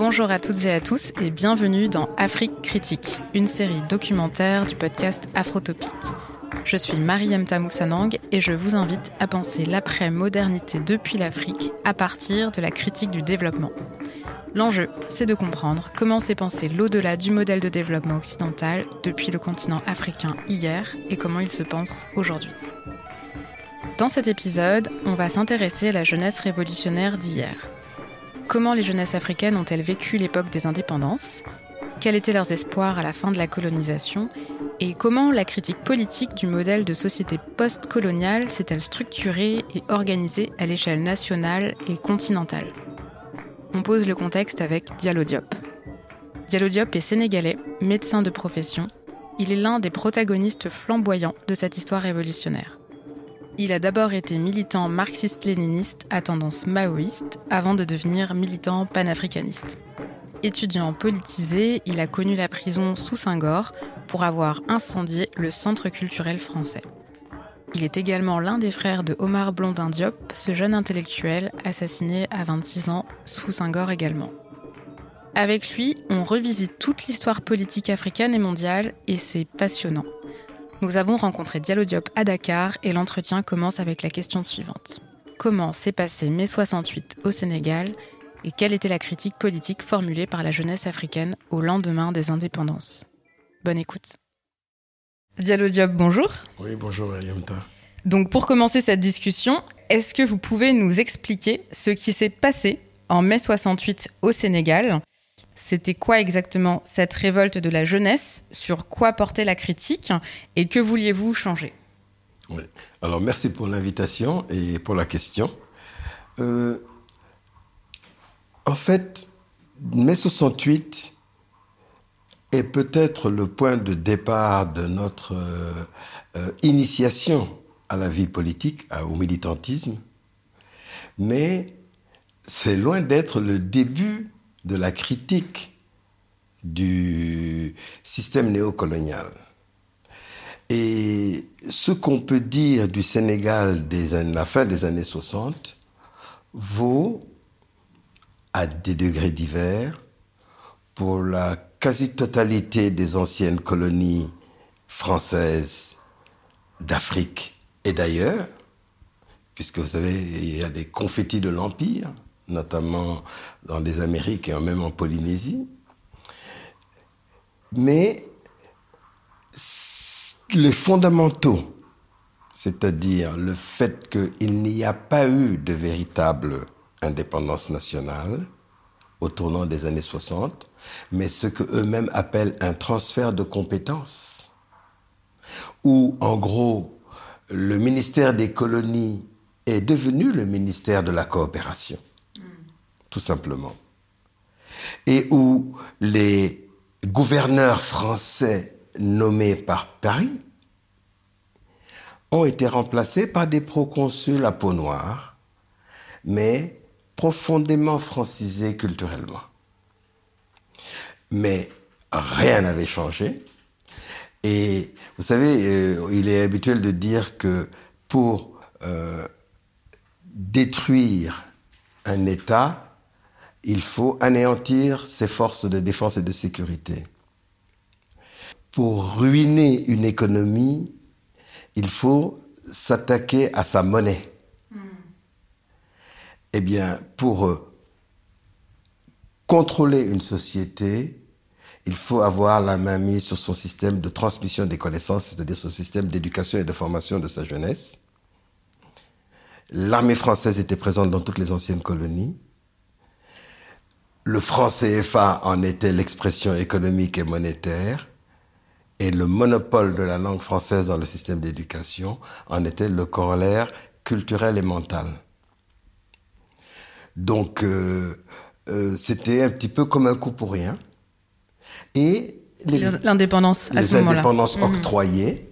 Bonjour à toutes et à tous et bienvenue dans Afrique Critique, une série documentaire du podcast Afrotopique. Je suis Mariam Tamoussanang et je vous invite à penser l'après-modernité depuis l'Afrique à partir de la critique du développement. L'enjeu, c'est de comprendre comment s'est pensé l'au-delà du modèle de développement occidental depuis le continent africain hier et comment il se pense aujourd'hui. Dans cet épisode, on va s'intéresser à la jeunesse révolutionnaire d'hier. Comment les jeunesses africaines ont-elles vécu l'époque des indépendances? Quels étaient leurs espoirs à la fin de la colonisation? Et comment la critique politique du modèle de société post-coloniale s'est-elle structurée et organisée à l'échelle nationale et continentale? On pose le contexte avec Diallo Diop. Diallo Diop est sénégalais, médecin de profession. Il est l'un des protagonistes flamboyants de cette histoire révolutionnaire. Il a d'abord été militant marxiste-léniniste à tendance maoïste avant de devenir militant panafricaniste. Étudiant politisé, il a connu la prison sous Senghor pour avoir incendié le centre culturel français. Il est également l'un des frères de Omar Blondin Diop, ce jeune intellectuel assassiné à 26 ans sous Senghor également. Avec lui, on revisite toute l'histoire politique africaine et mondiale et c'est passionnant. Nous avons rencontré Diallo Diop à Dakar et l'entretien commence avec la question suivante. Comment s'est passé mai 68 au Sénégal et quelle était la critique politique formulée par la jeunesse africaine au lendemain des indépendances? Bonne écoute. Diallo Diop, bonjour. Oui, bonjour Yamta. Donc pour commencer cette discussion, est-ce que vous pouvez nous expliquer ce qui s'est passé en mai 68 au Sénégal C'était quoi exactement cette révolte de la jeunesse? Sur quoi portait la critique? Et que vouliez-vous changer? Alors merci pour l'invitation et pour la question. Euh, en fait, mai 68 est peut-être le point de départ de notre euh, euh, initiation à la vie politique, au militantisme, mais c'est loin d'être le début de la critique du système néocolonial. Et ce qu'on peut dire du Sénégal des la fin des années 60 vaut à des degrés divers pour la quasi-totalité des anciennes colonies françaises d'Afrique et d'ailleurs, puisque vous savez, il y a des confettis de l'Empire, notamment dans les Amériques et même en Polynésie. Mais les fondamentaux, c'est-à-dire le fait qu'il n'y a pas eu de véritable indépendance nationale au tournant des années 60, mais ce que eux-mêmes appellent un transfert de compétences, où en gros le ministère des colonies est devenu le ministère de la coopération, tout simplement, et où les gouverneurs français nommés par Paris ont été remplacés par des proconsuls à peau noire, mais profondément francisés culturellement. Mais rien n'avait changé. Et vous savez, euh, il est habituel de dire que pour euh, détruire un État, il faut anéantir ses forces de défense et de sécurité. Pour ruiner une économie, il faut s'attaquer à sa monnaie. Hmm. Eh bien, pour euh, contrôler une société, il faut avoir la main mise sur son système de transmission des connaissances, c'est-à-dire son système d'éducation et de formation de sa jeunesse. L'armée française était présente dans toutes les anciennes colonies. Le franc CFA en était l'expression économique et monétaire. Et le monopole de la langue française dans le système d'éducation en était le corollaire culturel et mental. Donc, euh, euh, c'était un petit peu comme un coup pour rien et l'indépendance les indépendances mhm. octroyées,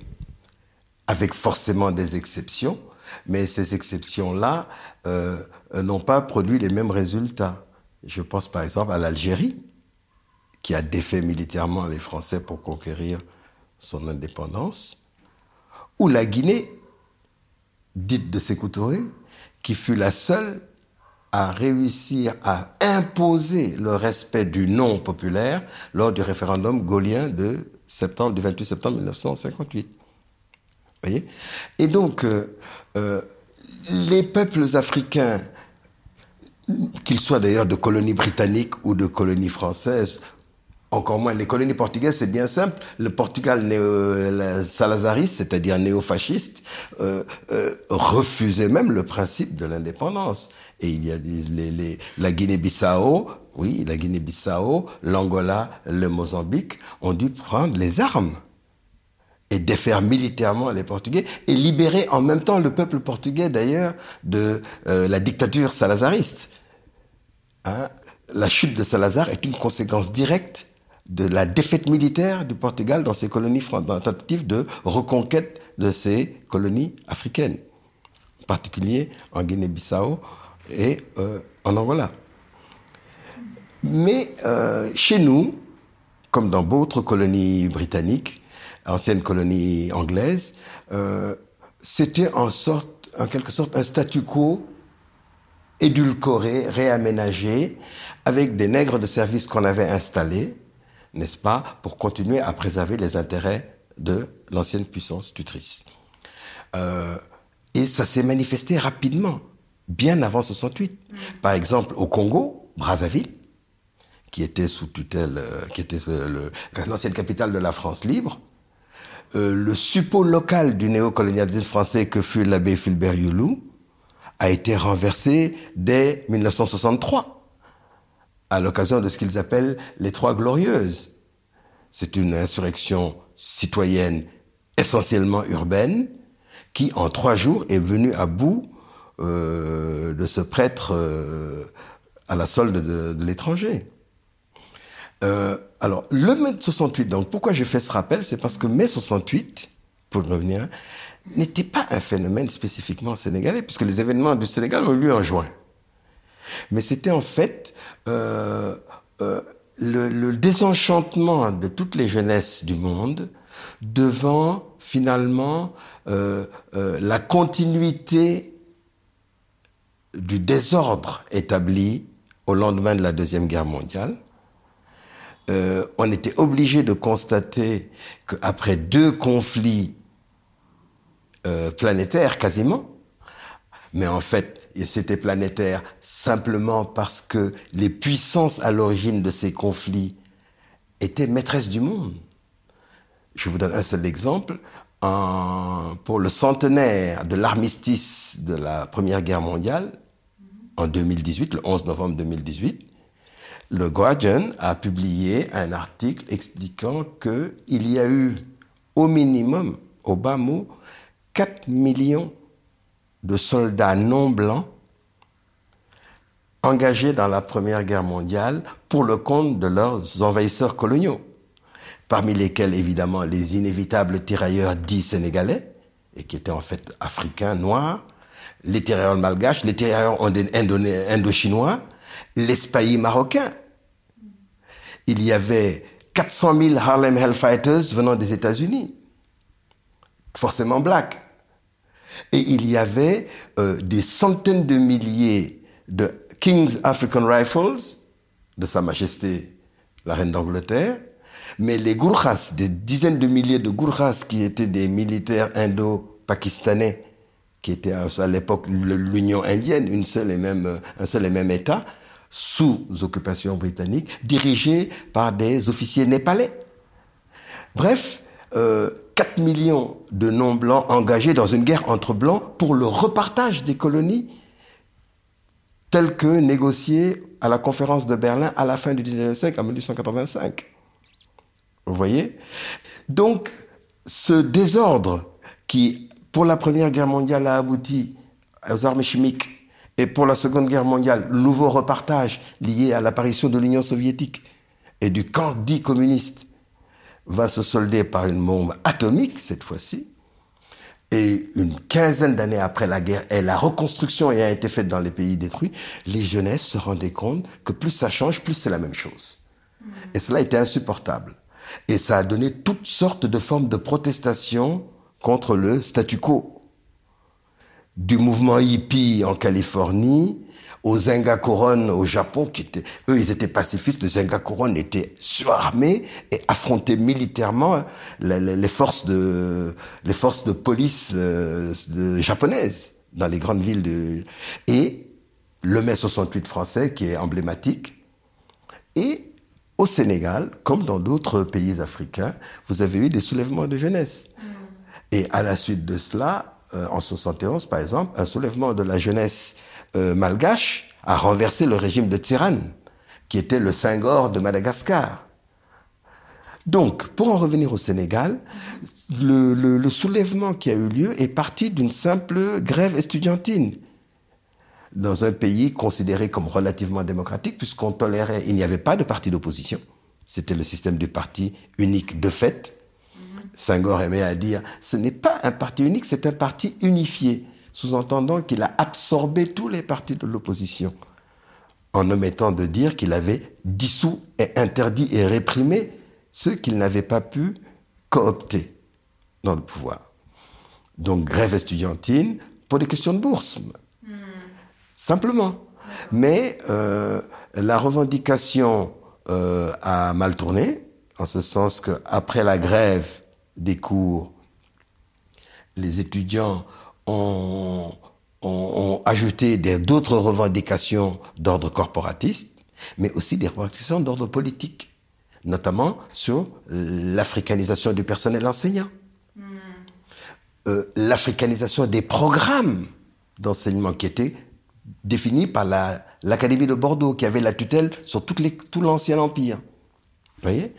avec forcément des exceptions, mais ces exceptions-là euh, n'ont pas produit les mêmes résultats. Je pense par exemple à l'Algérie, qui a défait militairement les Français pour conquérir son indépendance, ou la Guinée, dite de Sékou Touré, qui fut la seule à réussir à imposer le respect du nom populaire lors du référendum gaulien de septembre, du 28 septembre 1958. Voyez? Et donc, euh, euh, les peuples africains, qu'ils soient d'ailleurs de colonies britanniques ou de colonies françaises, encore moins les colonies portugaises, c'est bien simple. Le Portugal néo salazariste, c'est-à-dire néo-fasciste, euh, euh, refusait même le principe de l'indépendance. Et il y a les, les, la Guinée-Bissau, oui, la Guinée-Bissau, l'Angola, le Mozambique ont dû prendre les armes et défaire militairement les Portugais et libérer en même temps le peuple portugais d'ailleurs de euh, la dictature salazariste. Hein? La chute de Salazar est une conséquence directe de la défaite militaire du Portugal dans ses colonies dans la tentative de reconquête de ces colonies africaines, en particulier en Guinée-Bissau et euh, en Angola. Mais euh, chez nous, comme dans d'autres colonies britanniques, anciennes colonies anglaises, euh, c'était en sorte, en quelque sorte, un statu quo édulcoré, réaménagé, avec des nègres de service qu'on avait installés, n'est-ce pas, pour continuer à préserver les intérêts de l'ancienne puissance tutrice. Euh, et ça s'est manifesté rapidement, bien avant 68. Mm. Par exemple, au Congo, Brazzaville, qui était sous tutelle, euh, qui était l'ancienne capitale de la France libre, euh, le suppôt local du néocolonialisme français que fut l'abbé Fulbert Youlou a été renversé dès 1963 à l'occasion de ce qu'ils appellent les Trois Glorieuses. C'est une insurrection citoyenne essentiellement urbaine qui, en trois jours, est venue à bout euh, de ce prêtre euh, à la solde de, l'étranger. Alors, le mai 68, donc pourquoi je fais ce rappel? C'est parce que mai 68, pour revenir, n'était pas un phénomène spécifiquement sénégalais, puisque les événements du Sénégal ont eu lieu en juin. Mais c'était en fait euh, euh, le, désenchantement de toutes les jeunesses du monde devant finalement euh la continuité du désordre établi au lendemain de la Deuxième Guerre mondiale. Euh, on était obligé de constater qu'après deux conflits euh, planétaires quasiment, mais en fait, c'était planétaire simplement parce que les puissances à l'origine de ces conflits étaient maîtresses du monde. Je vous donne un seul exemple. Pour le centenaire de l'armistice de la Première Guerre mondiale, en 2018, le 11 novembre 2018, le Guardian a publié un article expliquant qu'il y a eu au minimum, au bas mot, 4 millions de soldats non blancs engagés dans la Première Guerre mondiale pour le compte de leurs envahisseurs coloniaux, parmi lesquels évidemment les inévitables tirailleurs dits sénégalais, et qui étaient en fait africains, noirs, les tirailleurs malgaches, les tirailleurs indo-chinois, les spahis marocains. Il y avait 400 000 Harlem Hellfighters venant des États-Unis, forcément blacks. Et il y avait euh, des centaines de milliers de King's African Rifles, de Sa Majesté la Reine d'Angleterre, mais les Gurkhas, des dizaines de milliers de Gurkhas qui étaient des militaires indo-pakistanais, qui étaient à l'époque l'Union indienne, une seule et même, un seul et même État, sous occupation britannique, dirigés par des officiers népalais. Bref, euh, 4 millions de non-blancs engagés dans une guerre entre blancs pour le repartage des colonies tel que négocié à la conférence de Berlin à la fin du 19e siècle, en 1885. Vous voyez? Donc, ce désordre qui, pour la Première Guerre mondiale, a abouti aux armes chimiques, et pour la Seconde Guerre mondiale, nouveau repartage lié à l'apparition de l'Union soviétique et du camp dit communiste, va se solder par une bombe atomique cette fois-ci. Et une quinzaine d'années après la guerre et la reconstruction ayant été faite dans les pays détruits, les jeunesses se rendaient compte que plus ça change, plus c'est la même chose. Mmh. Et cela était insupportable. Et ça a donné toutes sortes de formes de protestation contre le statu quo. Du mouvement hippie en Californie aux Zenga au Japon, qui étaient, eux, ils étaient pacifistes. Les Zenga étaient surarmés et affrontaient militairement les, forces de, les forces de police euh, japonaises dans les grandes villes de, et le mai 68 français, qui est emblématique. Et au Sénégal, comme dans d'autres pays africains, vous avez eu des soulèvements de jeunesse. Mm. Et à la suite de cela, euh, en 71 par exemple, un soulèvement de la jeunesse euh, malgache a renversé le régime de Tsiran, qui était le Senghor de Madagascar. Donc, pour en revenir au Sénégal, le, le soulèvement qui a eu lieu est parti d'une simple grève estudiantine dans un pays considéré comme relativement démocratique, puisqu'on tolérait, il n'y avait pas de parti d'opposition. C'était le système du parti unique de fait. Senghor aimait à dire, ce n'est pas un parti unique, c'est un parti unifié, sous-entendant qu'il a absorbé tous les partis de l'opposition, en omettant de dire qu'il avait dissous et interdit et réprimé ceux qu'il n'avait pas pu coopter dans le pouvoir. Donc grève estudiantine pour des questions de bourse, hmm. simplement. Mais euh, la revendication euh, a mal tourné, en ce sens qu'après la grève, des cours, les étudiants ont, ajouté d'autres revendications d'ordre corporatiste, mais aussi des revendications d'ordre politique, notamment sur l'africanisation du personnel enseignant, hmm. euh, l'africanisation des programmes d'enseignement qui étaient définis par l'Académie de Bordeaux, qui avait la tutelle sur les, tout l'ancien empire. voyez?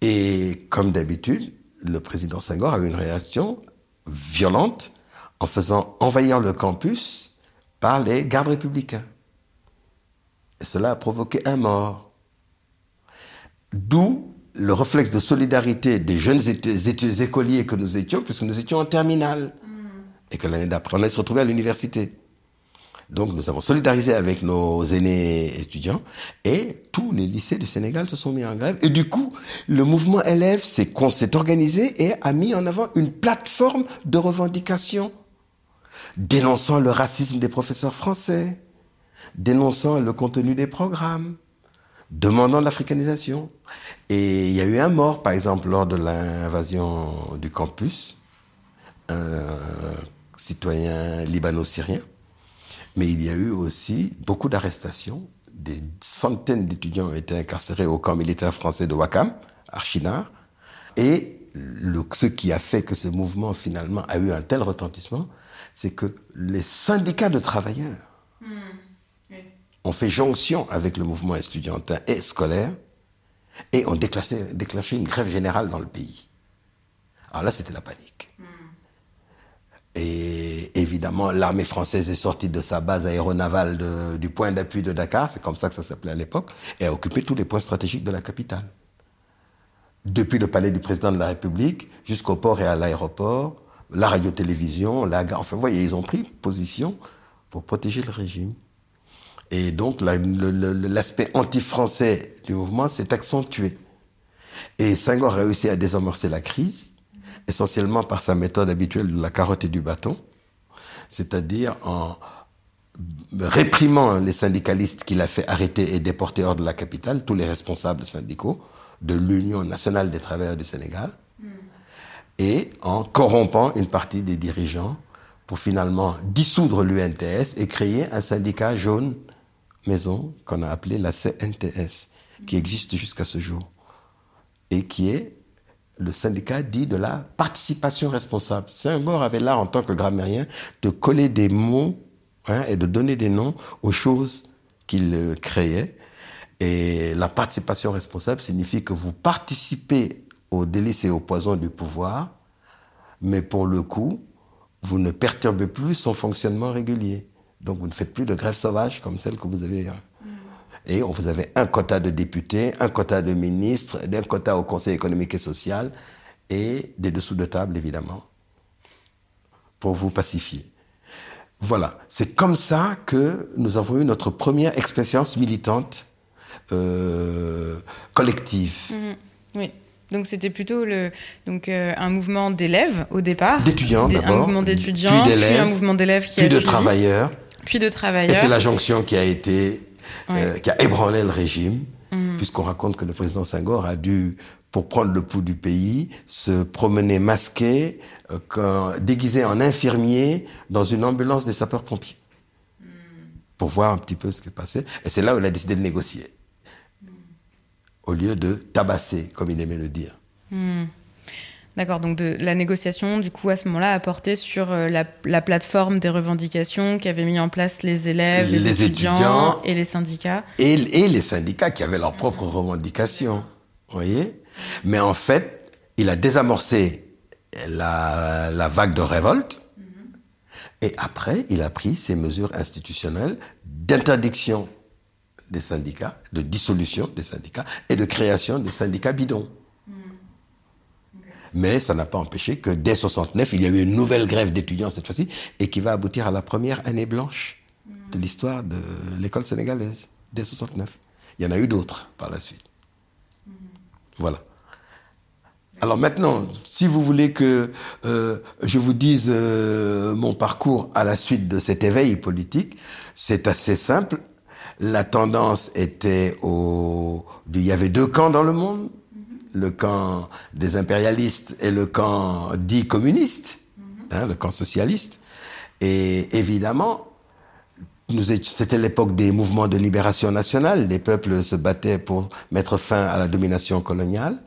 Et comme d'habitude, le président Senghor a eu une réaction violente en faisant envahir le campus par les gardes républicains. Et cela a provoqué un mort. D'où le réflexe de solidarité des jeunes écoliers que nous étions, puisque nous étions en terminale. Mm. Et que l'année d'après, on allait se retrouver à l'université. Donc nous avons solidarisé avec nos aînés étudiants et tous les lycées du Sénégal se sont mis en grève. Et du coup, le mouvement élève s'est organisé et a mis en avant une plateforme de revendication dénonçant le racisme des professeurs français, dénonçant le contenu des programmes, demandant l'africanisation. Et il y a eu un mort, par exemple, lors de l'invasion du campus, un citoyen libano-syrien mais il y a eu aussi beaucoup d'arrestations. Des centaines d'étudiants ont été incarcérés au camp militaire français de Wakam, Archinar. Et le, ce qui a fait que ce mouvement finalement a eu un tel retentissement, c'est que les syndicats de travailleurs hmm. ont fait jonction avec le mouvement estudiantin et scolaire et ont déclenché, déclenché une grève générale dans le pays. Alors là, c'était la panique. Hmm. Et évidemment, l'armée française est sortie de sa base aéronavale du point d'appui de Dakar, c'est comme ça que ça s'appelait à l'époque, et a occupé tous les points stratégiques de la capitale. Depuis le palais du président de la République jusqu'au port et à l'aéroport, la radio-télévision, la gare, enfin, vous voyez, ils ont pris position pour protéger le régime. Et donc, l'aspect anti-français du mouvement s'est accentué. Et Senghor a réussi à désamorcer la crise essentiellement par sa méthode habituelle de la carotte et du bâton, c'est-à-dire en réprimant les syndicalistes qu'il a fait arrêter et déporter hors de la capitale, tous les responsables syndicaux de l'Union nationale des travailleurs du Sénégal, hmm. et en corrompant une partie des dirigeants pour finalement dissoudre l'UNTS et créer un syndicat jaune maison qu'on a appelé la CNTS, qui existe jusqu'à ce jour, et qui est le syndicat dit de la participation responsable. Senghor avait là, en tant que grammairien, de coller des mots hein, et de donner des noms aux choses qu'il euh, créait. Et la participation responsable signifie que vous participez aux délices et aux poisons du pouvoir, mais pour le coup, vous ne perturbez plus son fonctionnement régulier. Donc vous ne faites plus de grève sauvage comme celle que vous avez. Et on vous avait un quota de députés, un quota de ministres, un quota au Conseil économique et social, et des dessous de table, évidemment, pour vous pacifier. Voilà, c'est comme ça que nous avons eu notre première expérience militante euh, collective. Mhm. oui. Donc c'était plutôt le, donc, euh, un mouvement d'élèves au départ. D'étudiants d'abord. Un mouvement d'étudiants, puis, un mouvement d'élèves qui puis de travailleurs puis de travailleurs. Et c'est la jonction qui a été, euh, qui a ébranlé le régime, mhm. puisqu'on raconte que le président Senghor a dû, pour prendre le pouls du pays, se promener masqué, euh, déguisé en infirmier dans une ambulance des sapeurs-pompiers. Mhm. Pour voir un petit peu ce qui passait. Et c'est là où il a décidé de négocier. Mhm. Au lieu de tabasser, comme il aimait le dire. D'accord, donc de la négociation, du coup, à ce moment-là, a porté sur euh, la, plateforme des revendications qu'avaient mis en place les élèves, les, étudiants, et les syndicats. Et, les syndicats qui avaient leurs propres revendications, vous voyez Mais en fait, il a désamorcé la, vague de révolte, et après, il a pris ses mesures institutionnelles d'interdiction des syndicats, de dissolution des syndicats et de création des syndicats bidons. Mais ça n'a pas empêché que dès 69, il y a eu une nouvelle grève d'étudiants cette fois-ci, et qui va aboutir à la première année blanche de l'histoire de l'école sénégalaise, dès 69. Il y en a eu d'autres par la suite. Voilà. Alors maintenant, si vous voulez que euh, je vous dise euh, mon parcours à la suite de cet éveil politique, c'est assez simple. La tendance était au... Il y avait deux camps dans le monde le camp des impérialistes et le camp dit communiste, hein, le camp socialiste. Et évidemment, c'était l'époque des mouvements de libération nationale. Les peuples se battaient pour mettre fin à la domination coloniale.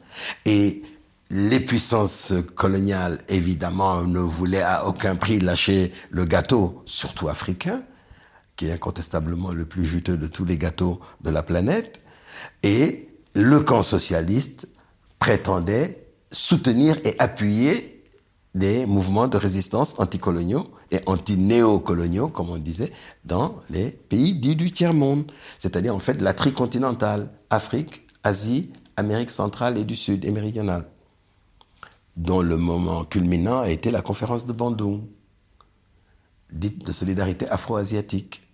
Et les puissances coloniales, évidemment, ne voulaient à aucun prix lâcher le gâteau, surtout africain, qui est incontestablement le plus juteux de tous les gâteaux de la planète. Et le camp socialiste prétendait soutenir et appuyer des mouvements de résistance anticoloniaux et anti-néocoloniaux, comme on disait, dans les pays dits du tiers-monde, c'est-à-dire en fait la tricontinentale, Afrique, Asie, Amérique centrale et du Sud et méridionale, dont le moment culminant a été la conférence de Bandung, dite de solidarité afro-asiatique.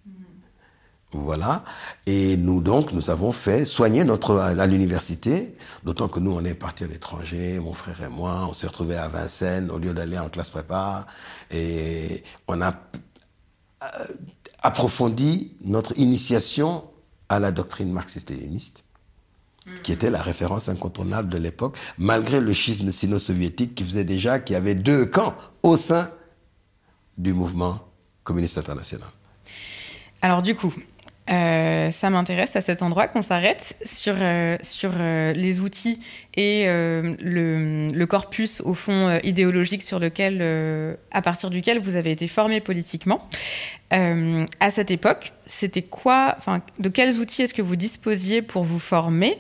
Voilà. Et nous, donc, nous avons fait soigner notre, à l'université, d'autant que nous, on est partis à l'étranger, mon frère et moi, on s'est retrouvés à Vincennes au lieu d'aller en classe prépa, et on a euh, approfondi notre initiation à la doctrine marxiste-léniniste, qui était la référence incontournable de l'époque, malgré le schisme sino-soviétique qui faisait déjà qu'il y avait deux camps au sein du mouvement communiste international. Alors du coup, euh, ça m'intéresse à cet endroit qu'on s'arrête sur, euh, sur euh, les outils et le, le, corpus au fond idéologique sur lequel, à partir duquel vous avez été formé politiquement. à cette époque, c'était quoi, enfin, de quels outils est-ce que vous disposiez pour vous former?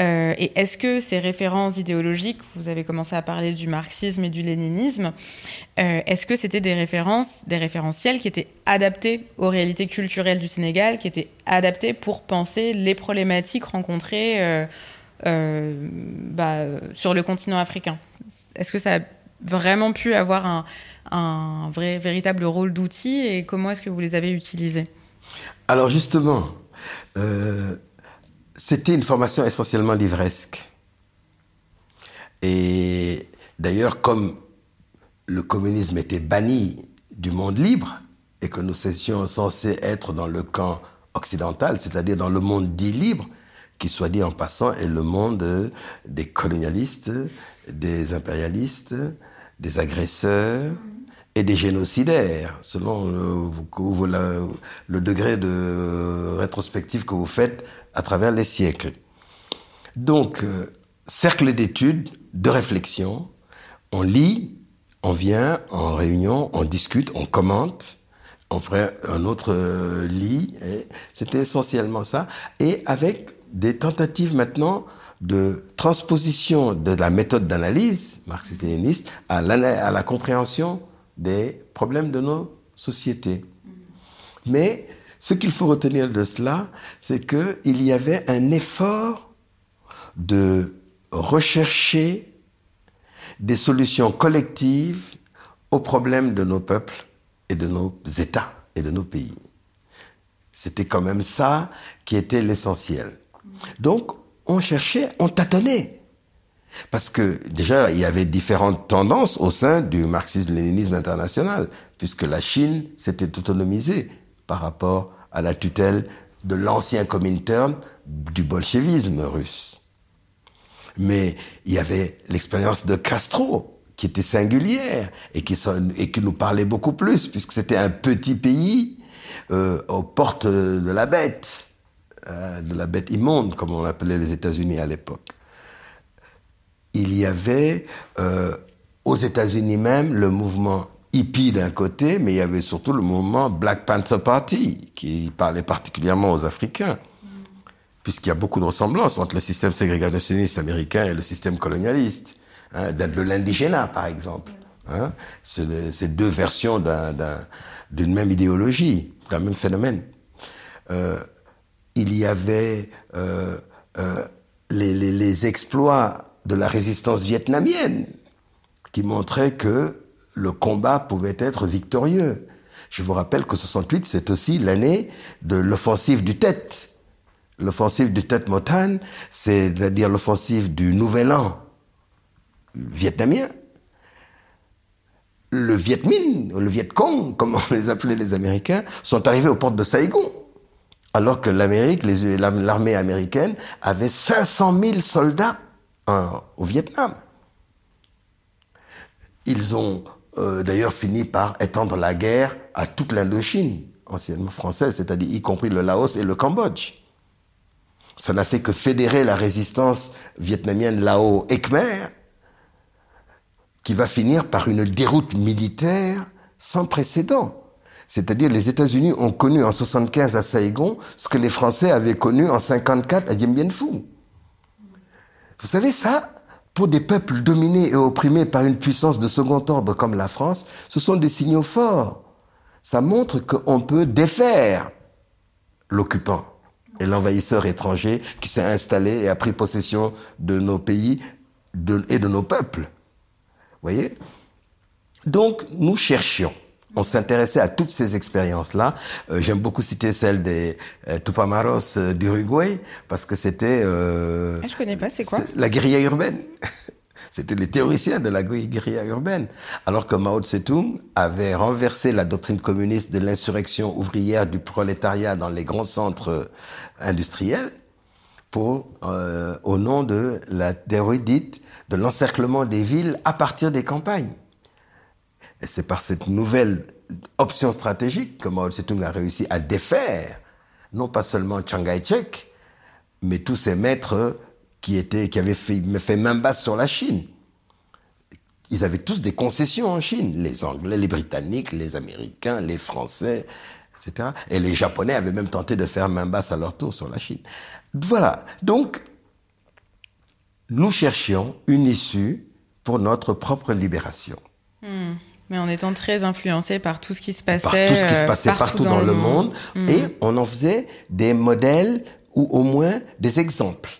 Euh, et est-ce que ces références idéologiques, vous avez commencé à parler du marxisme et du léninisme, euh, est-ce que c'était des références, des référentiels qui étaient adaptés aux réalités culturelles du Sénégal, qui étaient adaptés pour penser les problématiques rencontrées euh, bah, sur le continent africain? Est-ce que ça a vraiment pu avoir un, un vrai, véritable rôle d'outil et comment est-ce que vous les avez utilisés? Alors justement, c'était une formation essentiellement livresque. Et d'ailleurs, comme le communisme était banni du monde libre et que nous étions censés être dans le camp occidental, c'est-à-dire dans le monde dit libre, qui soit dit en passant est le monde des colonialistes, des impérialistes, des agresseurs et des génocidaires, selon le, le degré de rétrospective que vous faites à travers les siècles. Donc, euh, cercle d'études, de réflexion, on lit, on vient en réunion, on discute, on commente, on fait un autre euh, lit, c'était essentiellement ça, et avec des tentatives maintenant de transposition de la méthode d'analyse marxiste-léniniste à la compréhension des problèmes de nos sociétés. Mais ce qu'il faut retenir de cela, c'est qu'il y avait un effort de rechercher des solutions collectives aux problèmes de nos peuples et de nos États et de nos pays. C'était quand même ça qui était l'essentiel. Donc, on cherchait, on tâtonnait. Parce que déjà, il y avait différentes tendances au sein du marxisme-léninisme international, puisque la Chine s'était autonomisée par rapport à la tutelle de l'ancien Comintern du bolchevisme russe. Mais il y avait l'expérience de Castro, qui était singulière et qui, nous parlait beaucoup plus, puisque c'était un petit pays euh, aux portes de la bête, euh, de la bête immonde, comme on l'appelait les États-Unis à l'époque. Il y avait euh, aux États-Unis même le mouvement hippie d'un côté, mais il y avait surtout le mouvement Black Panther Party, qui parlait particulièrement aux Africains puisqu'il y a beaucoup de ressemblances entre le système ségrégationniste américain et le système colonialiste, hein, de l'indigénat par exemple. Hein, c'est deux versions d'une même idéologie, d'un même phénomène. Euh, il y avait euh, euh, les, les, exploits de la résistance vietnamienne qui montraient que le combat pouvait être victorieux. Je vous rappelle que 68, c'est aussi l'année de l'offensive du Tête, L'offensive du Tet Motan, c'est-à-dire l'offensive du Nouvel An vietnamien. Le Viet Minh, le Viet Cong, comme on les appelait les Américains, sont arrivés aux portes de Saigon. Alors que l'Amérique, l'armée américaine, avait 500 000 soldats au Vietnam. Ils ont euh, d'ailleurs fini par étendre la guerre à toute l'Indochine, anciennement française, c'est-à-dire y compris le Laos et le Cambodge. Ça n'a fait que fédérer la résistance vietnamienne Lao et qui va finir par une déroute militaire sans précédent. C'est-à-dire les États-Unis ont connu en 75 à Saigon ce que les Français avaient connu en 54 à Dien Bien Phu. Vous savez ça pour des peuples dominés et opprimés par une puissance de second ordre comme la France, ce sont des signaux forts. Ça montre qu'on peut défaire l'occupant et l'envahisseur étranger qui s'est installé et a pris possession de nos pays et de nos peuples. voyez? Donc, nous cherchions. On s'intéressait à toutes ces expériences-là. Euh, j'aime beaucoup citer celle des euh, Tupamaros euh, d'Uruguay parce que c'était. Ah, je connais pas. C'est quoi? La guérilla urbaine. C'était les théoriciens de la guérilla urbaine. Alors que Mao Tse-tung avait renversé la doctrine communiste de l'insurrection ouvrière du prolétariat dans les grands centres industriels pour, euh, au nom de la théorie dite de l'encerclement des villes à partir des campagnes. Et c'est par cette nouvelle option stratégique que Mao Tse-tung a réussi à défaire non pas seulement Chiang Kai-shek, mais tous ces maîtres qui, était, qui avait fait, fait main basse sur la Chine. Ils avaient tous des concessions en Chine, les Anglais, les Britanniques, les Américains, les Français, etc. Et les Japonais avaient même tenté de faire main basse à leur tour sur la Chine. Voilà. Donc, nous cherchions une issue pour notre propre libération. Hmm. Mais en étant très influencé par tout ce qui se passait, par tout ce qui se passait partout, dans, le monde, hmm. et on en faisait des modèles ou au moins des exemples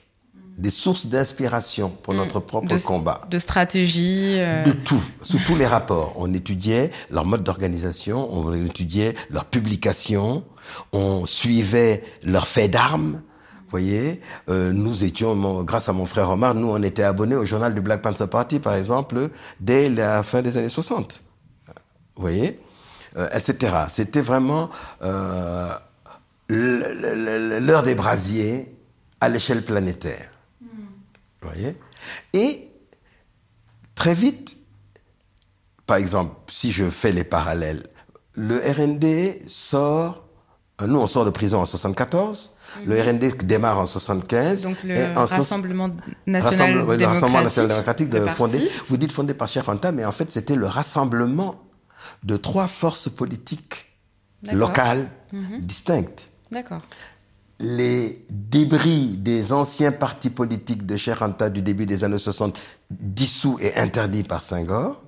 des sources d'inspiration pour mm. notre propre combat. De stratégie. Euh. De tout, sous tous les rapports. On étudiait leur mode d'organisation, on étudiait leurs publications, on suivait leurs faits d'armes. Vous voyez, euh, nous étions, grâce à mon frère Omar, nous on était abonnés au journal du Black Panther Party, par exemple, dès la fin des années 60. Vous voyez, euh, etc. C'était vraiment l'heure des brasiers à l'échelle planétaire voyez Et très vite, par exemple, si je fais les parallèles, le RND sort, euh, nous on sort de prison en 74, le mhm. RND démarre en 75. Donc le Rassemblement national, démocratique, de fondé, vous dites fondé par Cheikh Anta, mais en fait c'était le rassemblement de trois forces politiques locales mhm. distinctes. D'accord. Les débris des anciens partis politiques de Cheranta du début des années 60 dissous et interdits par Senghor,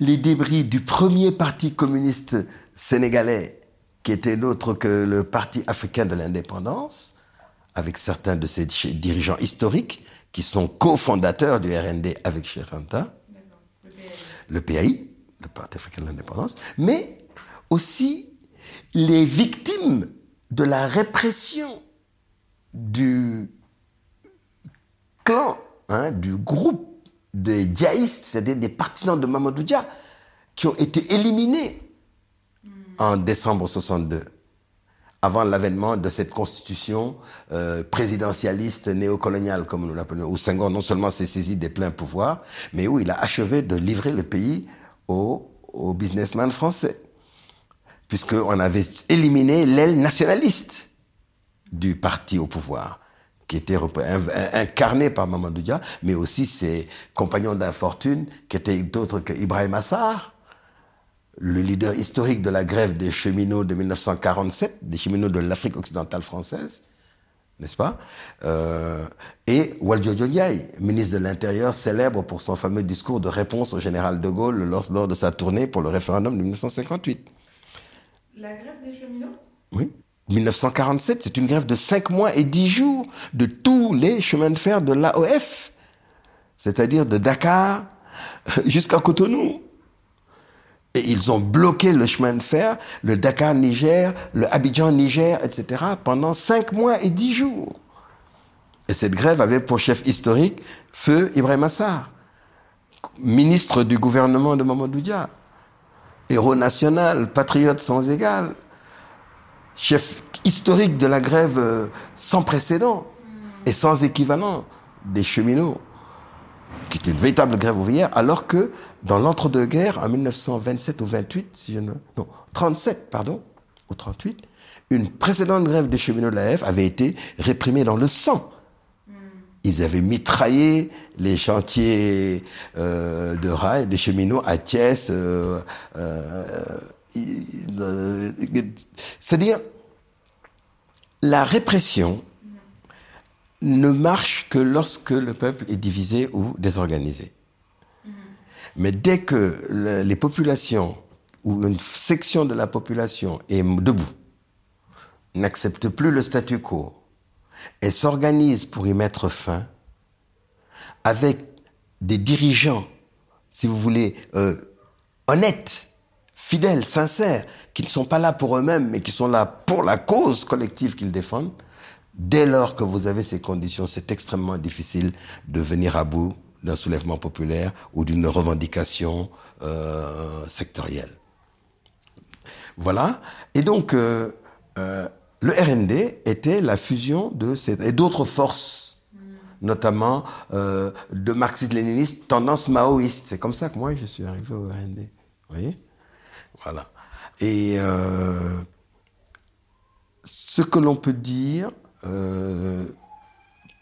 les débris du premier parti communiste sénégalais qui était l'autre que le Parti africain de l'indépendance, avec certains de ses dirigeants historiques qui sont cofondateurs du RND avec Cheranta, le PAI, le Parti africain de l'indépendance, mais aussi les victimes de la répression du clan, hein, du groupe des djaïstes, c'est-à-dire des partisans de Mamadou Dia, qui ont été éliminés en décembre 62, avant l'avènement de cette constitution euh, présidentialiste néocoloniale, comme nous l'appelons, où Senghor non seulement s'est saisi des pleins pouvoirs, mais où il a achevé de livrer le pays aux, aux businessmen français, puisqu'on avait éliminé l'aile nationaliste du parti au pouvoir qui était incarné par Mamadou Dia, mais aussi ses compagnons d'infortune, qui étaient d'autres que Ibrahim Assar, le leader historique de la grève des cheminots de 1947, des cheminots de l'Afrique occidentale française, n'est-ce pas? Euh, Et Waljo Ndiaye, ministre de l'Intérieur, célèbre pour son fameux discours de réponse au général de Gaulle lors, lors de sa tournée pour le référendum de 1958. La grève des cheminots? Oui. 1947, c'est une grève de 5 mois et 10 jours de tous les chemins de fer de l'AOF, c'est-à-dire de Dakar jusqu'à Cotonou. Et ils ont bloqué le chemin de fer, le Dakar-Niger, le Abidjan-Niger, etc., pendant 5 mois et 10 jours. Et cette grève avait pour chef historique Feu Ibrahim Assar, ministre du gouvernement de Mamadou Dia, héros national, patriote sans égal, chef historique de la grève euh, sans précédent et sans équivalent des cheminots, qui était une véritable grève ouvrière, alors que dans l'entre-deux-guerres, en 1927 ou 28, si je ne, non, 37, pardon, ou 38, une précédente grève des cheminots de la F avait été réprimée dans le sang. Ils avaient mitraillé les chantiers euh, de rail des cheminots à Thiès, euh, c'est-à-dire, la répression ne marche que lorsque le peuple est divisé ou désorganisé. Mais dès que les populations ou une section de la population est debout, n'accepte plus le statu quo et s'organise pour y mettre fin, avec des dirigeants, si vous voulez, euh, honnêtes, fidèles, sincères, qui ne sont pas là pour eux-mêmes, mais qui sont là pour la cause collective qu'ils défendent, dès lors que vous avez ces conditions, c'est extrêmement difficile de venir à bout d'un soulèvement populaire ou d'une revendication euh, sectorielle. Voilà. Et donc, euh, euh, le RND était la fusion de ces... et d'autres forces, notamment de marxistes-léninistes, tendance maoïste. C'est comme ça que moi, je suis arrivé au RND. Vous voyez? Voilà. Et ce que l'on peut dire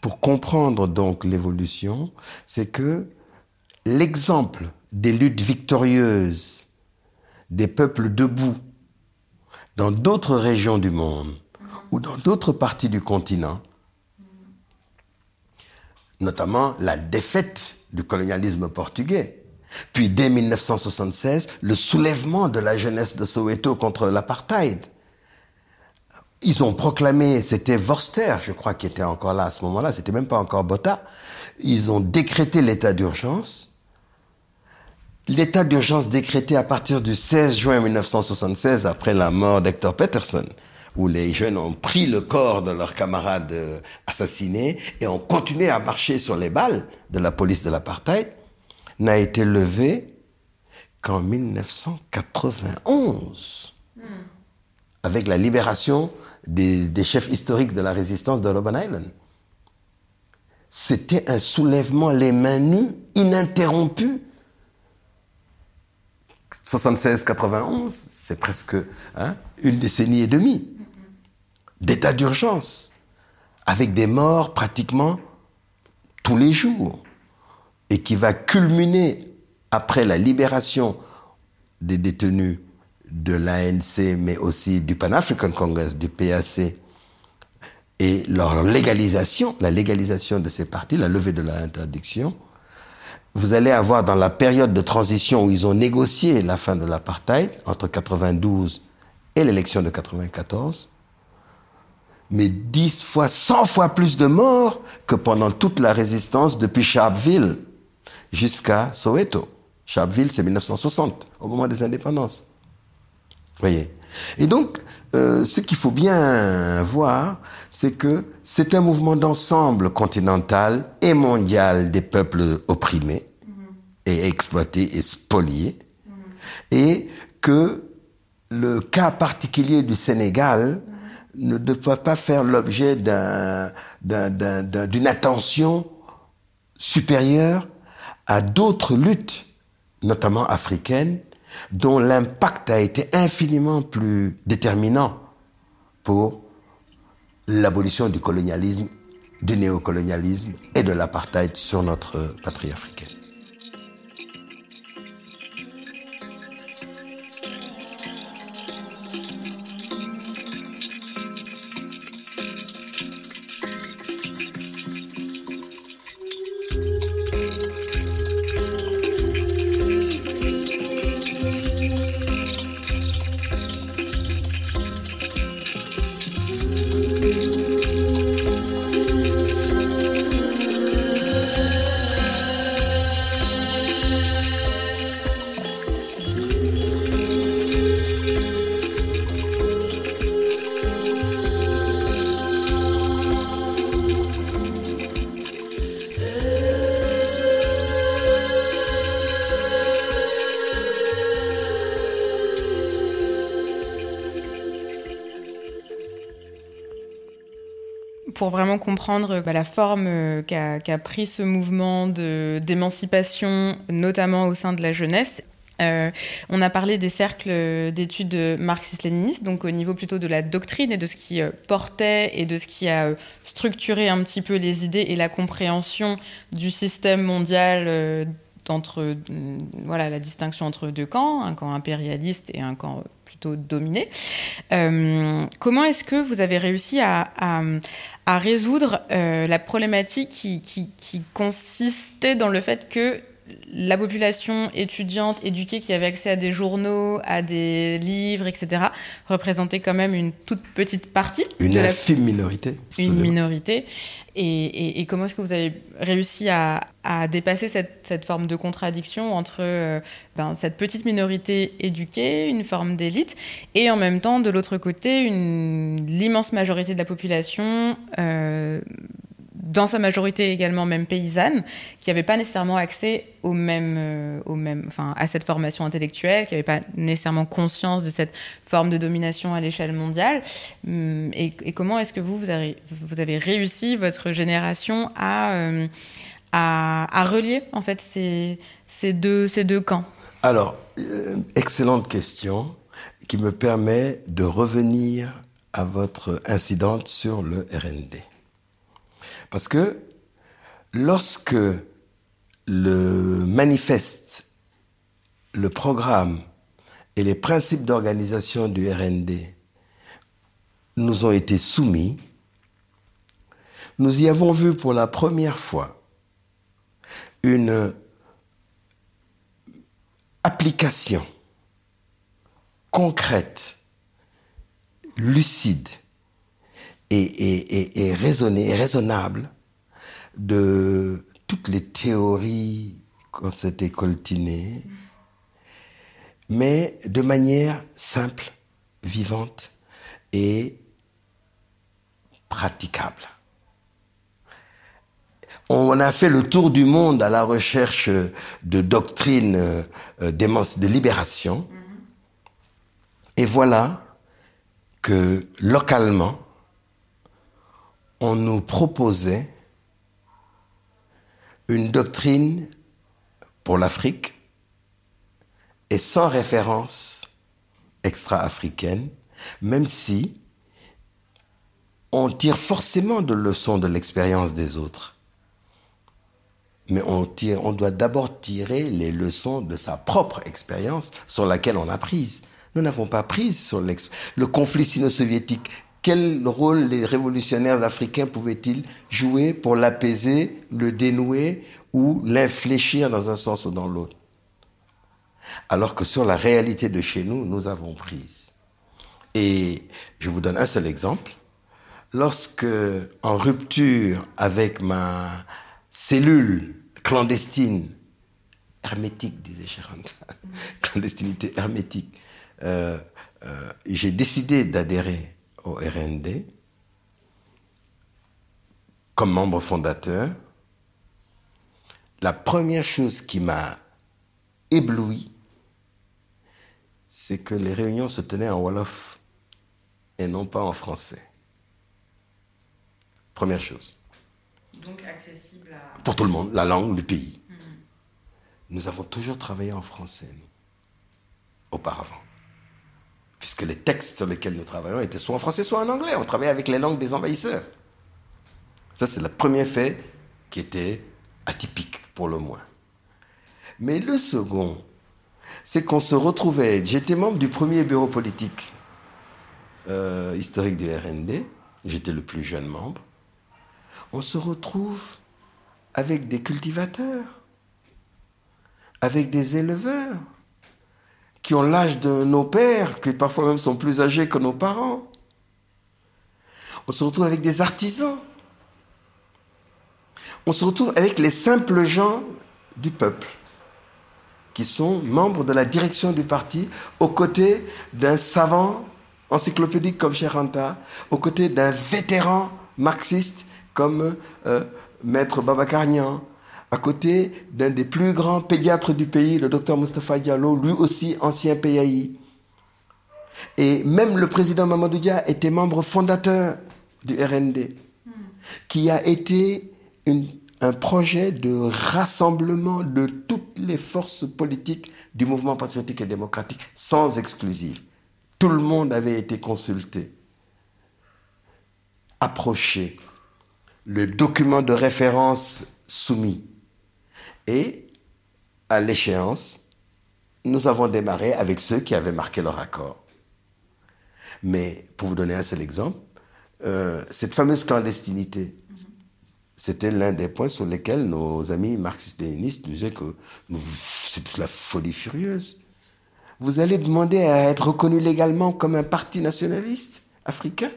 pour comprendre donc l'évolution, c'est que l'exemple des luttes victorieuses des peuples debout dans d'autres régions du monde ou dans d'autres parties du continent, notamment la défaite du colonialisme portugais, puis dès 1976, le soulèvement de la jeunesse de Soweto contre l'apartheid. Ils ont proclamé, c'était Vorster, je crois, qui était encore là à ce moment-là, c'était même pas encore Botha. Ils ont décrété l'état d'urgence. L'état d'urgence décrété à partir du 16 juin 1976, après la mort d'Hector Peterson, où les jeunes ont pris le corps de leurs camarades euh, assassinés et ont continué à marcher sur les balles de la police de l'apartheid n'a été levé qu'en 1991, avec la libération des, chefs historiques de la résistance de Robben Island. C'était un soulèvement les mains nues, ininterrompu. 76-91, c'est presque hein, une décennie et demie d'état d'urgence, avec des morts pratiquement tous les jours et qui va culminer après la libération des détenus de l'ANC, mais aussi du Pan African Congress, du PAC, et leur légalisation, la légalisation de ces partis, la levée de l'interdiction, vous allez avoir dans la période de transition où ils ont négocié la fin de l'apartheid, entre 92 et l'élection de 94, mais 10 fois, 100 fois plus de morts que pendant toute la résistance depuis Sharpeville jusqu'à Soweto. Sharpeville, c'est 1960, au moment des indépendances. Voyez. Et donc, euh, ce qu'il faut bien voir, c'est que c'est un mouvement d'ensemble continental et mondial des peuples opprimés et exploités et spoliés, et que le cas particulier du Sénégal ne doit pas faire l'objet d'une attention supérieure à d'autres luttes, notamment africaines, dont l'impact a été infiniment plus déterminant pour l'abolition du colonialisme, du néocolonialisme et de l'apartheid sur notre patrie africaine. Pour vraiment comprendre bah, la forme euh, qu'a pris ce mouvement d'émancipation, notamment au sein de la jeunesse. Euh, on a parlé des cercles d'études marxistes-léninistes, donc au niveau plutôt de la doctrine et de ce qui euh, portait et de ce qui a structuré un petit peu les idées et la compréhension du système mondial entre voilà la distinction entre deux camps, un camp impérialiste et un camp plutôt dominé. comment est-ce que vous avez réussi à résoudre euh, la problématique qui, qui, consistait dans le fait que la population étudiante éduquée qui avait accès à des journaux, à des livres, etc., représentait quand même une toute petite partie. Une infime minorité. Une minorité. Et, comment est-ce que vous avez réussi à, dépasser cette, forme de contradiction entre euh, ben, cette petite minorité éduquée, une forme d'élite, et en même temps, de l'autre côté, l'immense majorité de la population euh, dans sa majorité également même paysanne, qui n'avaient pas nécessairement accès au même, euh, au même, enfin, à cette formation intellectuelle, qui n'avaient pas nécessairement conscience de cette forme de domination à l'échelle mondiale. Hum, et, comment est-ce que vous, vous avez, réussi, votre génération, à, euh, à, à, relier en fait ces, ces, deux, ces deux camps? Alors, euh, excellente question qui me permet de revenir à votre incidente sur le RND. Parce que lorsque le manifeste, le programme et les principes d'organisation du RND nous ont été soumis, nous y avons vu pour la première fois une application concrète, lucide et, raisonné, et raisonnable de toutes les théories qu'on s'était coltinées, mais de manière simple, vivante et praticable. On a fait le tour du monde à la recherche de doctrines euh, de libération. Et voilà que localement, on nous proposait une doctrine pour l'Afrique et sans référence extra-africaine, même si on tire forcément de leçons de l'expérience des autres. Mais on, on doit d'abord tirer les leçons de sa propre expérience sur laquelle on a prise. Nous n'avons pas prise sur le conflit sino-soviétique quel rôle les révolutionnaires africains pouvaient-ils jouer pour l'apaiser, le dénouer ou l'infléchir dans un sens ou dans l'autre? Alors que sur la réalité de chez nous, nous avons prise. Et je vous donne un seul exemple. Lorsque, en rupture avec ma cellule clandestine, hermétique, disait Sharon, clandestinité hermétique, euh, euh, j'ai décidé d'adhérer au RND comme membre fondateur, la première chose qui m'a ébloui, c'est que les réunions se tenaient en Wolof et non pas en français. Première chose. Donc accessible à... Pour tout le monde, la langue du pays. Mhm. Nous avons toujours travaillé en français, nous, auparavant. Puisque les textes sur lesquels nous travaillons étaient soit en français, soit en anglais. On travaillait avec les langues des envahisseurs. Ça, c'est le premier fait qui était atypique, pour le moins. Mais le second, c'est qu'on se retrouvait. J'étais membre du premier bureau politique euh, historique du RND. J'étais le plus jeune membre. On se retrouve avec des cultivateurs, avec des éleveurs, qui ont l'âge de nos pères, qui parfois même sont plus âgés que nos parents. On se retrouve avec des artisans. On se retrouve avec les simples gens du peuple qui sont membres de la direction du parti, aux côtés d'un savant encyclopédique comme Cheranta, aux côtés d'un vétéran marxiste comme euh, Maître Babacarnian, à côté d'un des plus grands pédiatres du pays, le docteur Mustafa Diallo, lui aussi ancien PAI. Et même le président Mamadou Dia était membre fondateur du RND, qui a été un projet de rassemblement de toutes les forces politiques du mouvement patriotique et démocratique, sans exclusive. Tout le monde avait été consulté, approché, le document de référence soumis. Et à l'échéance, nous avons démarré avec ceux qui avaient marqué leur accord. Mais pour vous donner un seul exemple, euh, cette fameuse clandestinité, c'était l'un des points sur lesquels nos amis marxistes-léninistes disaient que c'est de la folie furieuse. Vous allez demander à être reconnu légalement comme un parti nationaliste africain,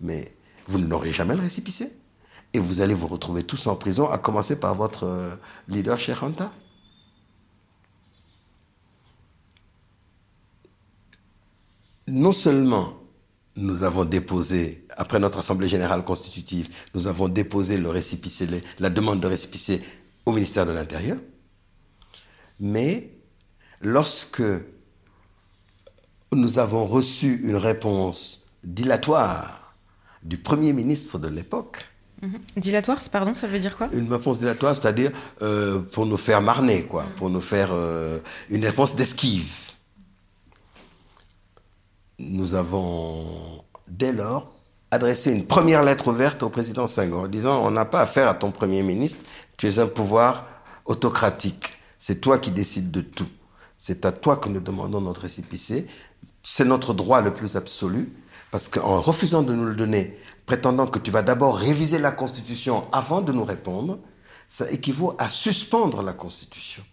mais vous n'aurez jamais le récipicé. Et vous allez vous retrouver tous en prison, à commencer par votre euh, leader Cheikh Non seulement nous avons déposé, après notre Assemblée générale constitutive, nous avons déposé le la demande de récipicé au ministère de l'Intérieur. Mais lorsque nous avons reçu une réponse dilatoire du Premier ministre de l'époque, mhm. Dilatoire, pardon, ça veut dire quoi? Une réponse dilatoire, c'est-à-dire euh, pour nous faire marner, quoi, pour nous faire euh, une réponse d'esquive. Nous avons dès lors adressé une première lettre ouverte au président Senghor, disant on n'a pas affaire à ton Premier ministre, tu es un pouvoir autocratique, c'est toi qui décides de tout, c'est à toi que nous demandons notre récipicé, c'est notre droit le plus absolu, parce qu'en refusant de nous le donner, prétendant que tu vas d'abord réviser la Constitution avant de nous répondre, ça équivaut à suspendre la Constitution.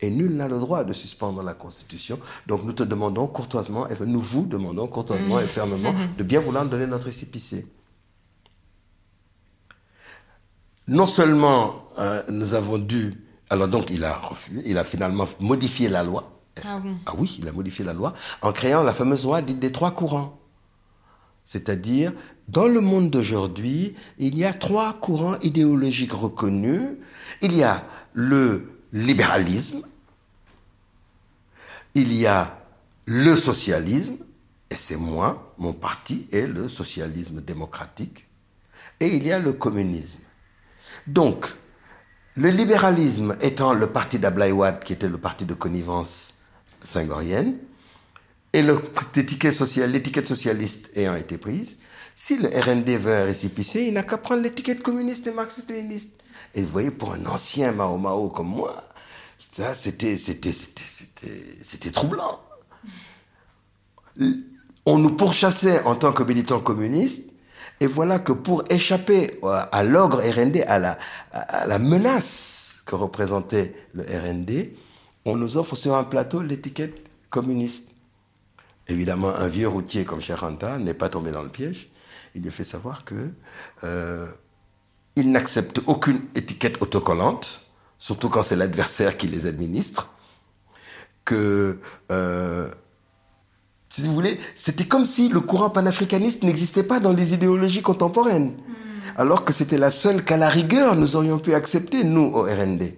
Et nul n'a le droit de suspendre la Constitution. Donc nous te demandons courtoisement, et nous vous demandons courtoisement et fermement de bien vouloir donner notre récipicé. Non seulement euh, nous avons dû... Alors donc il a refusé, il a finalement modifié la loi. Ah, ah oui, il a modifié la loi en créant la fameuse loi dite des trois courants. C'est-à-dire, dans le monde d'aujourd'hui, il y a trois courants idéologiques reconnus. Il y a le libéralisme, il y a le socialisme, et c'est moi, mon parti est le socialisme démocratique, et il y a le communisme. Donc, le libéralisme étant le parti d'Ablaïwad, qui était le parti de connivence singorienne, et l'étiquette socialiste ayant été prise, si le RND veut un récipicé, il n'a qu'à prendre l'étiquette communiste et marxiste-léniniste. Et vous voyez, pour un ancien Mao Mao comme moi, ça, c'était, c'était, c'était, troublant. On nous pourchassait en tant que militants communistes, et voilà que pour échapper à l'ogre RND, à la menace que représentait le RND, on nous offre sur un plateau l'étiquette communiste. Évidemment, un vieux routier comme Cheranta n'est pas tombé dans le piège. Il lui fait savoir que euh, il n'accepte aucune étiquette autocollante, surtout quand c'est l'adversaire qui les administre, que, euh, si vous voulez, c'était comme si le courant panafricaniste n'existait pas dans les idéologies contemporaines, hmm. alors que c'était la seule qu'à la rigueur nous aurions pu accepter, nous, au RND.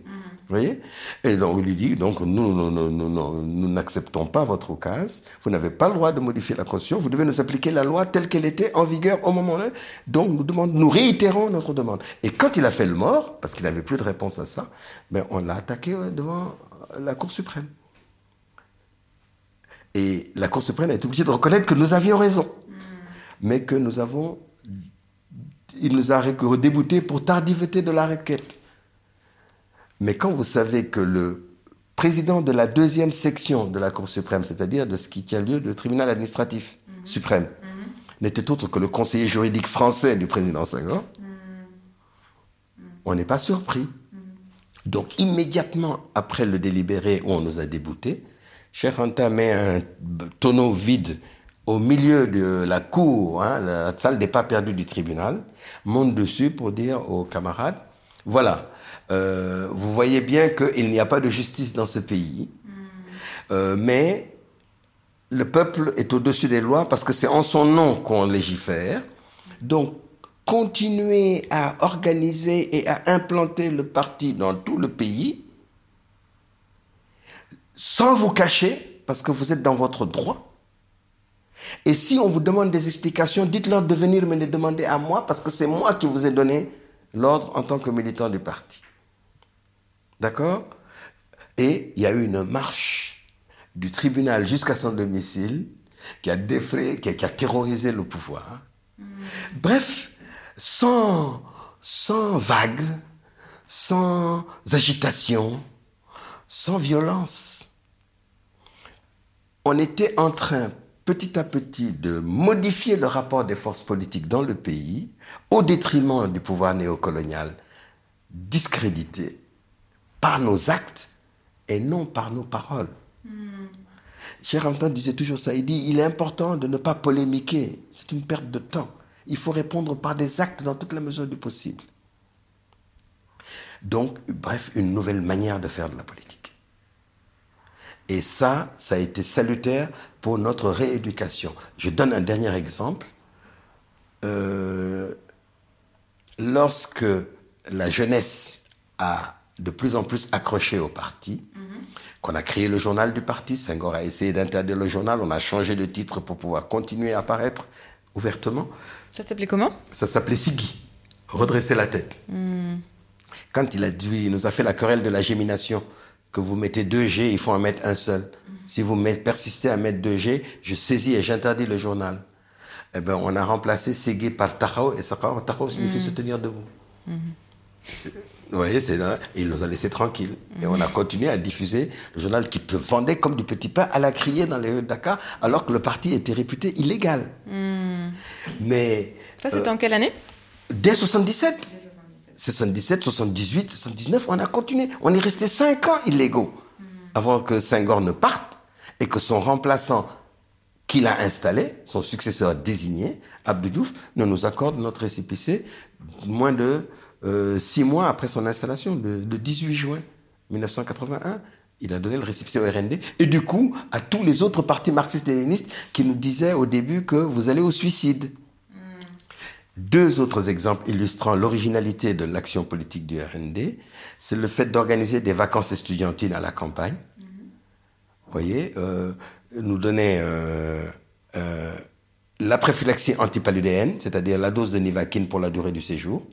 Vous voyez? Et donc, il lui dit, donc, nous, nous, nous, nous, nous n'acceptons pas votre occasion. Vous n'avez pas le droit de modifier la Constitution. Vous devez nous appliquer la loi telle qu'elle était en vigueur au moment-là. Donc, nous, demandons, nous réitérons notre demande. Et quand il a fait le mort, parce qu'il n'avait plus de réponse à ça, ben, on l'a attaqué devant la Cour suprême. Et la Cour suprême a été obligée de reconnaître que nous avions raison, mais que nous avons. Il nous a débouté pour tardivité de la requête. Mais quand vous savez que le président de la deuxième section de la Cour suprême, c'est-à-dire de ce qui tient lieu le tribunal administratif mhm. suprême, mhm. n'était autre que le conseiller juridique français du président Senghor, mhm. on n'est pas surpris. Donc immédiatement après le délibéré où on nous a déboutés, Cheikh Anta met un tonneau vide au milieu de la cour, hein, la salle des pas perdus du tribunal, monte dessus pour dire aux camarades, voilà, euh, vous voyez bien qu'il n'y a pas de justice dans ce pays, euh, mais le peuple est au-dessus des lois parce que c'est en son nom qu'on légifère. Donc, continuez à organiser et à implanter le parti dans tout le pays sans vous cacher parce que vous êtes dans votre droit. Et si on vous demande des explications, dites-leur de venir me les demander à moi parce que c'est moi qui vous ai donné l'ordre en tant que militant du parti. D'accord? Et il y a eu une marche du tribunal jusqu'à son domicile qui a défrayé, qui a, terrorisé le pouvoir. Mm. Bref, sans, sans vague, sans agitation, sans violence. On était en train petit à petit de modifier le rapport des forces politiques dans le pays au détriment du pouvoir néocolonial discrédité par nos actes et non par nos paroles. Cher disait toujours ça, il dit, il est important de ne pas polémiquer, c'est une perte de temps. Il faut répondre par des actes dans toute la mesure du possible. Donc, bref, une nouvelle manière de faire de la politique. Et ça, ça a été salutaire pour notre rééducation. Je donne un dernier exemple. Euh, lorsque la jeunesse a de plus en plus accroché au parti, qu'on a créé le journal du parti. Senghor a essayé d'interdire le journal. On a changé de titre pour pouvoir continuer à apparaître ouvertement. Ça s'appelait comment? Ça s'appelait Sigui, redresser la tête. Quand il, a dit, il nous a fait la querelle de la gémination, que vous mettez deux G, il faut en mettre un seul. Si vous persistez à mettre deux G, je saisis et j'interdis le journal. Eh ben, on a remplacé Ségé par Tahao, et Tahao signifie hmm. se tenir debout. Vous voyez, c'est il nous a laissés tranquilles. Et on a continué à diffuser le journal qui se vendait comme du petit pain à la criée dans les rues de Dakar, alors que le parti était réputé illégal. Hmm. Mais. Ça, c'était en quelle année? Dès 77. 77, 78, 79, on a continué. On est resté 5 ans illégaux hmm. avant que Senghor ne parte et que son remplaçant qu'il a installé, son successeur désigné, Abdou Diouf, ne nous accorde notre récépissé moins de euh, six mois après son installation, le, 18 juin 1981, il a donné le récipient au RND et du coup à tous les autres partis marxistes-léninistes qui nous disaient au début que vous allez au suicide. Hmm. Deux autres exemples illustrant l'originalité de l'action politique du RND, c'est le fait d'organiser des vacances estudiantines à la campagne. Vous voyez, euh, nous donner euh, la prophylaxie antipaludéenne, c'est-à-dire la dose de Nivaquine pour la durée du séjour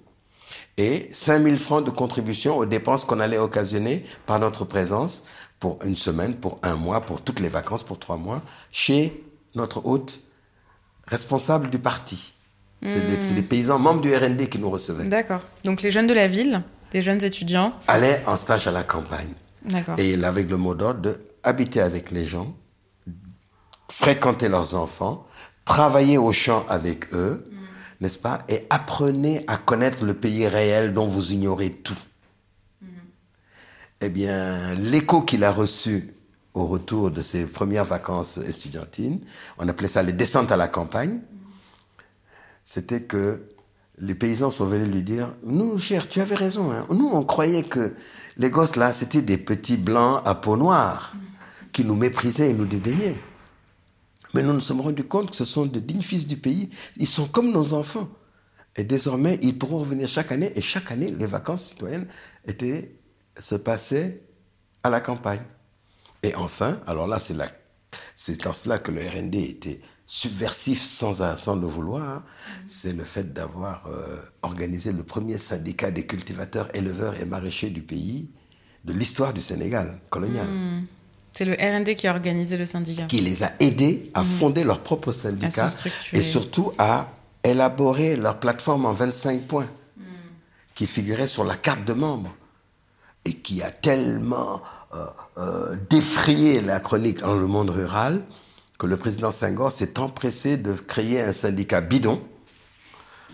et 5000 francs de contribution aux dépenses qu'on allait occasionner par notre présence pour une semaine, pour un mois, pour toutes les vacances, pour trois mois, chez notre hôte responsable du parti. C'est les, hmm. paysans membres du RND qui nous recevaient. D'accord. Donc les jeunes de la ville, les jeunes étudiants Allaient en stage à la campagne. D'accord. Et avec le mot d'ordre de habiter avec les gens, fréquenter leurs enfants, travailler au champ avec eux, n'est-ce pas? Et apprenez à connaître le pays réel dont vous ignorez tout. Mm-hmm. Eh bien, l'écho qu'il a reçu au retour de ses premières vacances estudiantines, on appelait ça les descentes à la campagne, c'était que les paysans sont venus lui dire Nous, cher, tu avais raison. Hein. Nous, on croyait que les gosses là, c'était des petits blancs à peau noire mm-hmm. qui nous méprisaient et nous dédaignaient. Mais nous nous sommes rendus compte que ce sont de dignes fils du pays. Ils sont comme nos enfants. Et désormais, ils pourront revenir chaque année. Et chaque année, les vacances citoyennes étaient se passait à la campagne. Et enfin, alors là, c'est, dans cela que le RND était subversif sans, sans le vouloir, hein. c'est le fait d'avoir euh, organisé le premier syndicat des cultivateurs, éleveurs et maraîchers du pays de l'histoire du Sénégal colonial. Hmm. C'est le RND qui a organisé le syndicat. Qui les a aidés à hmm. fonder leur propre syndicat et surtout à élaborer leur plateforme en 25 points hmm. qui figurait sur la carte de membres et qui a tellement euh, euh, défrayé la chronique dans le monde rural que le président Senghor s'est empressé de créer un syndicat bidon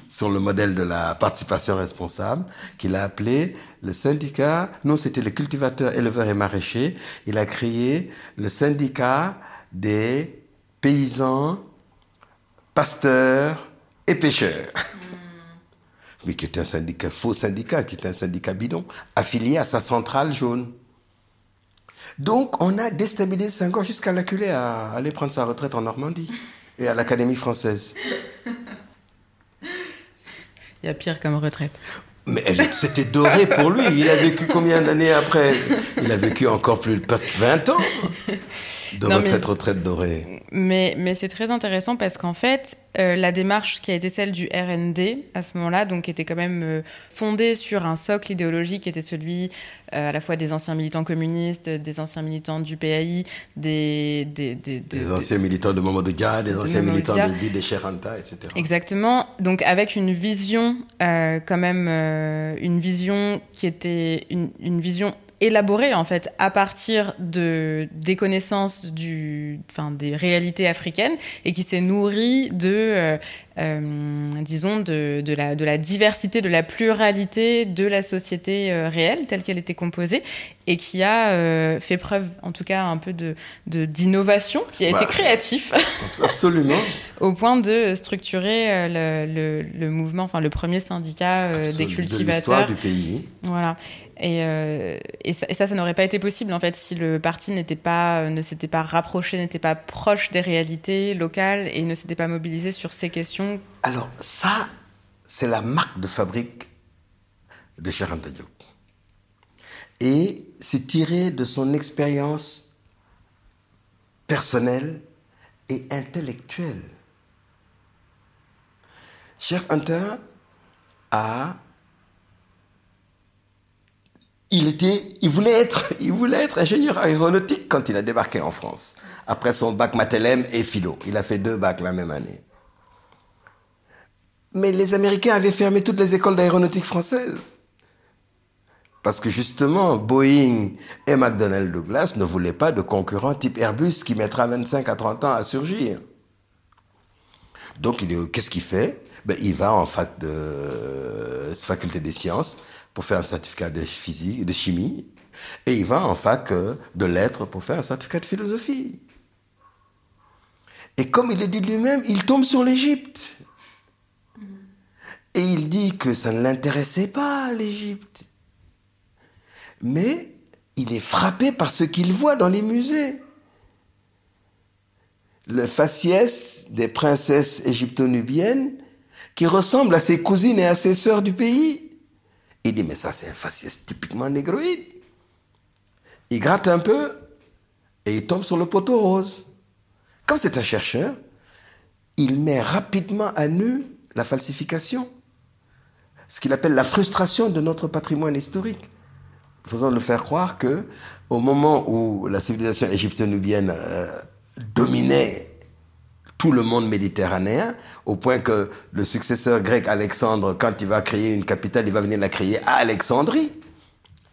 sur le modèle de la participation responsable, qu'il a appelé le syndicat, non c'était les cultivateurs, éleveurs et maraîchers, il a créé le syndicat des paysans, pasteurs et pêcheurs. Hmm. Mais qui était un syndicat, faux syndicat, qui était un syndicat bidon, affilié à sa centrale jaune. Donc, on a déstabilisé Senghor jusqu'à l'acculer à aller prendre sa retraite en Normandie et à l'Académie française. Il y a pire comme retraite. Mais c'était doré pour lui. Il a vécu combien d'années après? Il a vécu encore plus, presque 20 ans de cette retraite dorée. Mais, mais c'est très intéressant parce qu'en fait, euh, la démarche qui a été celle du RND à ce moment-là, donc était quand même euh, fondée sur un socle idéologique qui était celui euh, à la fois des anciens militants communistes, des anciens militants du PAI, des... Des, des, des anciens militants de Mamadou Dia, des anciens militants de, de Cheranta, etc. Exactement. Donc avec une vision, quand même, une vision qui était une, une vision élaboré en fait à partir de des connaissances du, enfin, des réalités africaines et qui s'est nourri de, euh, disons, de, de, la, de la diversité, de la pluralité de la société euh, réelle telle qu'elle était composée et qui a fait preuve, en tout cas, un peu de d'innovation, qui a été bah, créatif. Absolument. au point de structurer le, le, mouvement, enfin le premier syndicat des cultivateurs. De du pays. Voilà. Euh, et, ça, ça, n'aurait pas été possible en fait si le parti n'était pas, euh, ne s'était pas rapproché, n'était pas proche des réalités locales et ne s'était pas mobilisé sur ces questions. Alors ça, c'est la marque de fabrique de Cheikh Diop. Et c'est tiré de son expérience personnelle et intellectuelle. Cheikh Anta a il était, il voulait être, il voulait être ingénieur aéronautique quand il a débarqué en France. Après son bac Mathelem et philo. Il a fait deux bacs la même année. Mais les Américains avaient fermé toutes les écoles d'aéronautique françaises. Parce que justement, Boeing et McDonnell Douglas ne voulaient pas de concurrents type Airbus qui mettra 25 à 30 ans à surgir. Donc, qu'est-ce qu'il fait? Ben, Il va en fac de faculté des sciences pour faire un certificat de physique, de chimie, et il va en fac euh, de lettres pour faire un certificat de philosophie. Et comme il le dit lui-même, il tombe sur l'Égypte. Et il dit que ça ne l'intéressait pas, l'Égypte. Mais il est frappé par ce qu'il voit dans les musées. Le faciès des princesses égypto-nubiennes qui ressemble à ses cousines et à ses sœurs du pays. Il dit, mais ça, c'est un faciès typiquement négroïde. Il gratte un peu et il tombe sur le poteau rose. Comme c'est un chercheur, il met rapidement à nu la falsification, ce qu'il appelle la frustration de notre patrimoine historique, faisant le faire croire que au moment où la civilisation égypto-nubienne euh, dominait tout le monde méditerranéen, au point que le successeur grec Alexandre, quand il va créer une capitale, il va venir la créer à Alexandrie,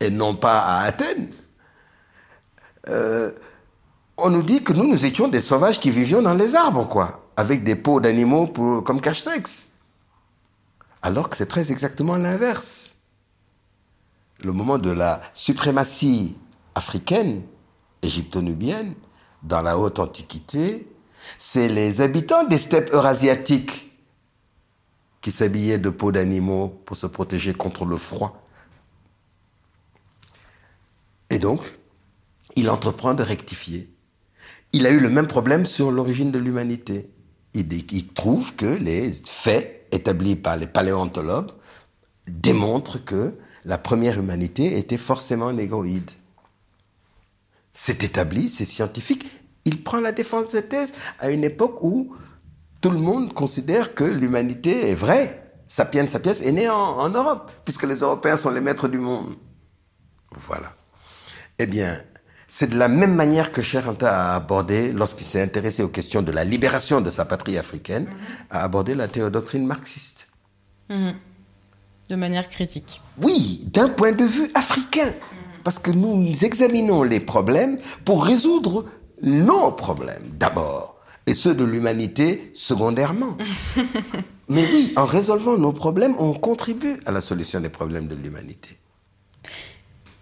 et non pas à Athènes. Euh, on nous dit que nous, nous étions des sauvages qui vivions dans les arbres, quoi, avec des peaux d'animaux comme cache-sexe. Alors que c'est très exactement l'inverse. Le moment de la suprématie africaine, égypto-nubienne, dans la haute antiquité, c'est les habitants des steppes eurasiatiques qui s'habillaient de peaux d'animaux pour se protéger contre le froid. Et donc, il entreprend de rectifier. Il a eu le même problème sur l'origine de l'humanité. Il, il, trouve que les faits établis par les paléontologues démontrent que la première humanité était forcément négroïde. C'est établi, c'est scientifique. Il prend la défense de cette thèse à une époque où tout le monde considère que l'humanité est vraie. Sapiens sapiens est né en, Europe, puisque les Européens sont les maîtres du monde. Voilà. Eh bien, c'est de la même manière que Cheranta a abordé, lorsqu'il s'est intéressé aux questions de la libération de sa patrie africaine, a abordé la théodoctrine marxiste. Mhm. De manière critique. Oui, d'un point de vue africain. Parce que nous examinons les problèmes pour résoudre nos problèmes d'abord, et ceux de l'humanité secondairement. Mais oui, en résolvant nos problèmes, on contribue à la solution des problèmes de l'humanité.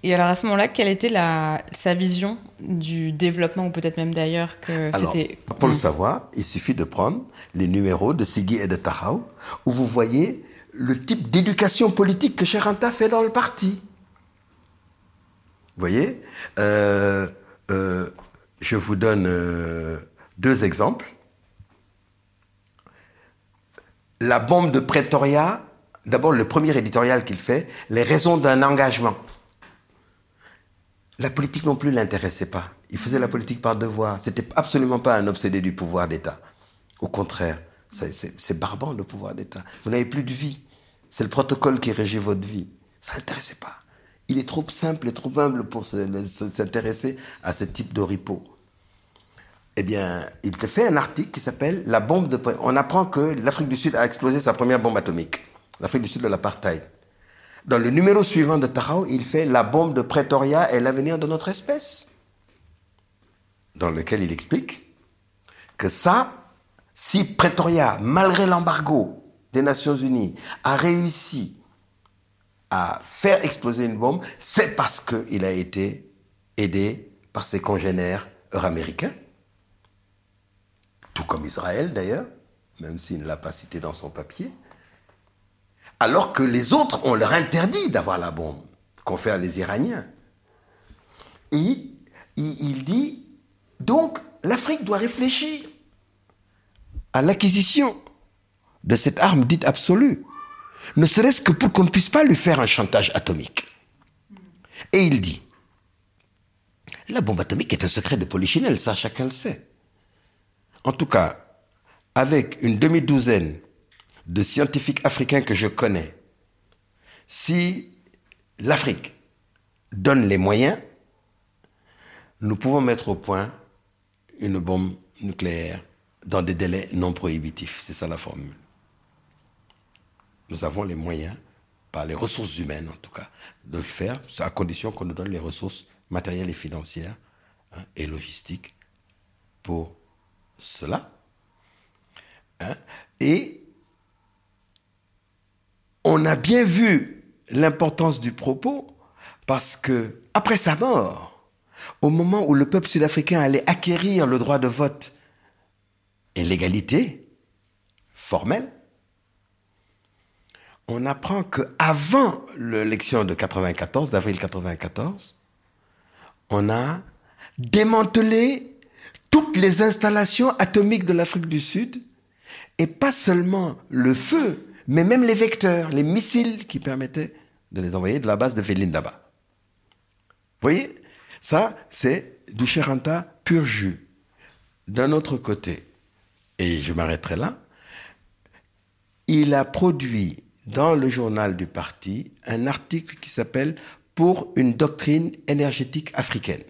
Et alors à ce moment-là, quelle était la, sa vision du développement, ou peut-être même d'ailleurs que c'était... Pour le savoir, il suffit de prendre les numéros de Sigui et de Tahau, où vous voyez le type d'éducation politique que Cheranta fait dans le parti. Vous voyez euh, euh, Je vous donne euh, deux exemples. La bombe de Pretoria, d'abord le premier éditorial qu'il fait, les raisons d'un engagement. La politique non plus l'intéressait pas. Il faisait la politique par devoir. C'était absolument pas un obsédé du pouvoir d'État. Au contraire, c'est barbant le pouvoir d'État. Vous n'avez plus de vie. C'est le protocole qui régit votre vie. Ça l'intéressait pas. Il est trop simple et trop humble pour s'intéresser à ce type de repos. Eh bien, il te fait un article qui s'appelle La bombe de. On apprend que l'Afrique du Sud a explosé sa première bombe atomique. L'Afrique du Sud de l'apartheid. Dans le numéro suivant de Tahao, il fait La bombe de Pretoria et l'avenir de notre espèce. Dans lequel il explique que ça, si Pretoria, malgré l'embargo des Nations Unies, a réussi à faire exploser une bombe, c'est parce qu'il a été aidé par ses congénères euro-américains, tout comme Israël d'ailleurs, même s'il ne l'a pas cité dans son papier alors que les autres, on leur interdit d'avoir la bombe qu'ont fait les Iraniens. Et il dit, donc, l'Afrique doit réfléchir à l'acquisition de cette arme dite absolue, ne serait-ce que pour qu'on ne puisse pas lui faire un chantage atomique. Et il dit, la bombe atomique est un secret de polichinelle, ça chacun le sait. En tout cas, avec une demi-douzaine de scientifiques africains que je connais, si l'Afrique donne les moyens, nous pouvons mettre au point une bombe nucléaire dans des délais non prohibitifs. C'est ça la formule. Nous avons les moyens, par les ressources humaines en tout cas, de le faire, à condition qu'on nous donne les ressources matérielles et financières hein, et logistiques pour cela. Hein. Et on a bien vu l'importance du propos parce que, après sa mort, au moment où le peuple sud-africain allait acquérir le droit de vote et l'égalité formelle, on apprend que avant l'élection de 94, d'avril 94, on a démantelé toutes les installations atomiques de l'Afrique du Sud et pas seulement le feu, mais même les vecteurs, les missiles qui permettaient de les envoyer de la base de Velindaba. Vous voyez Ça, c'est du Cheranta pur jus. D'un autre côté, et je m'arrêterai là, il a produit dans le journal du parti un article qui s'appelle Pour une doctrine énergétique africaine,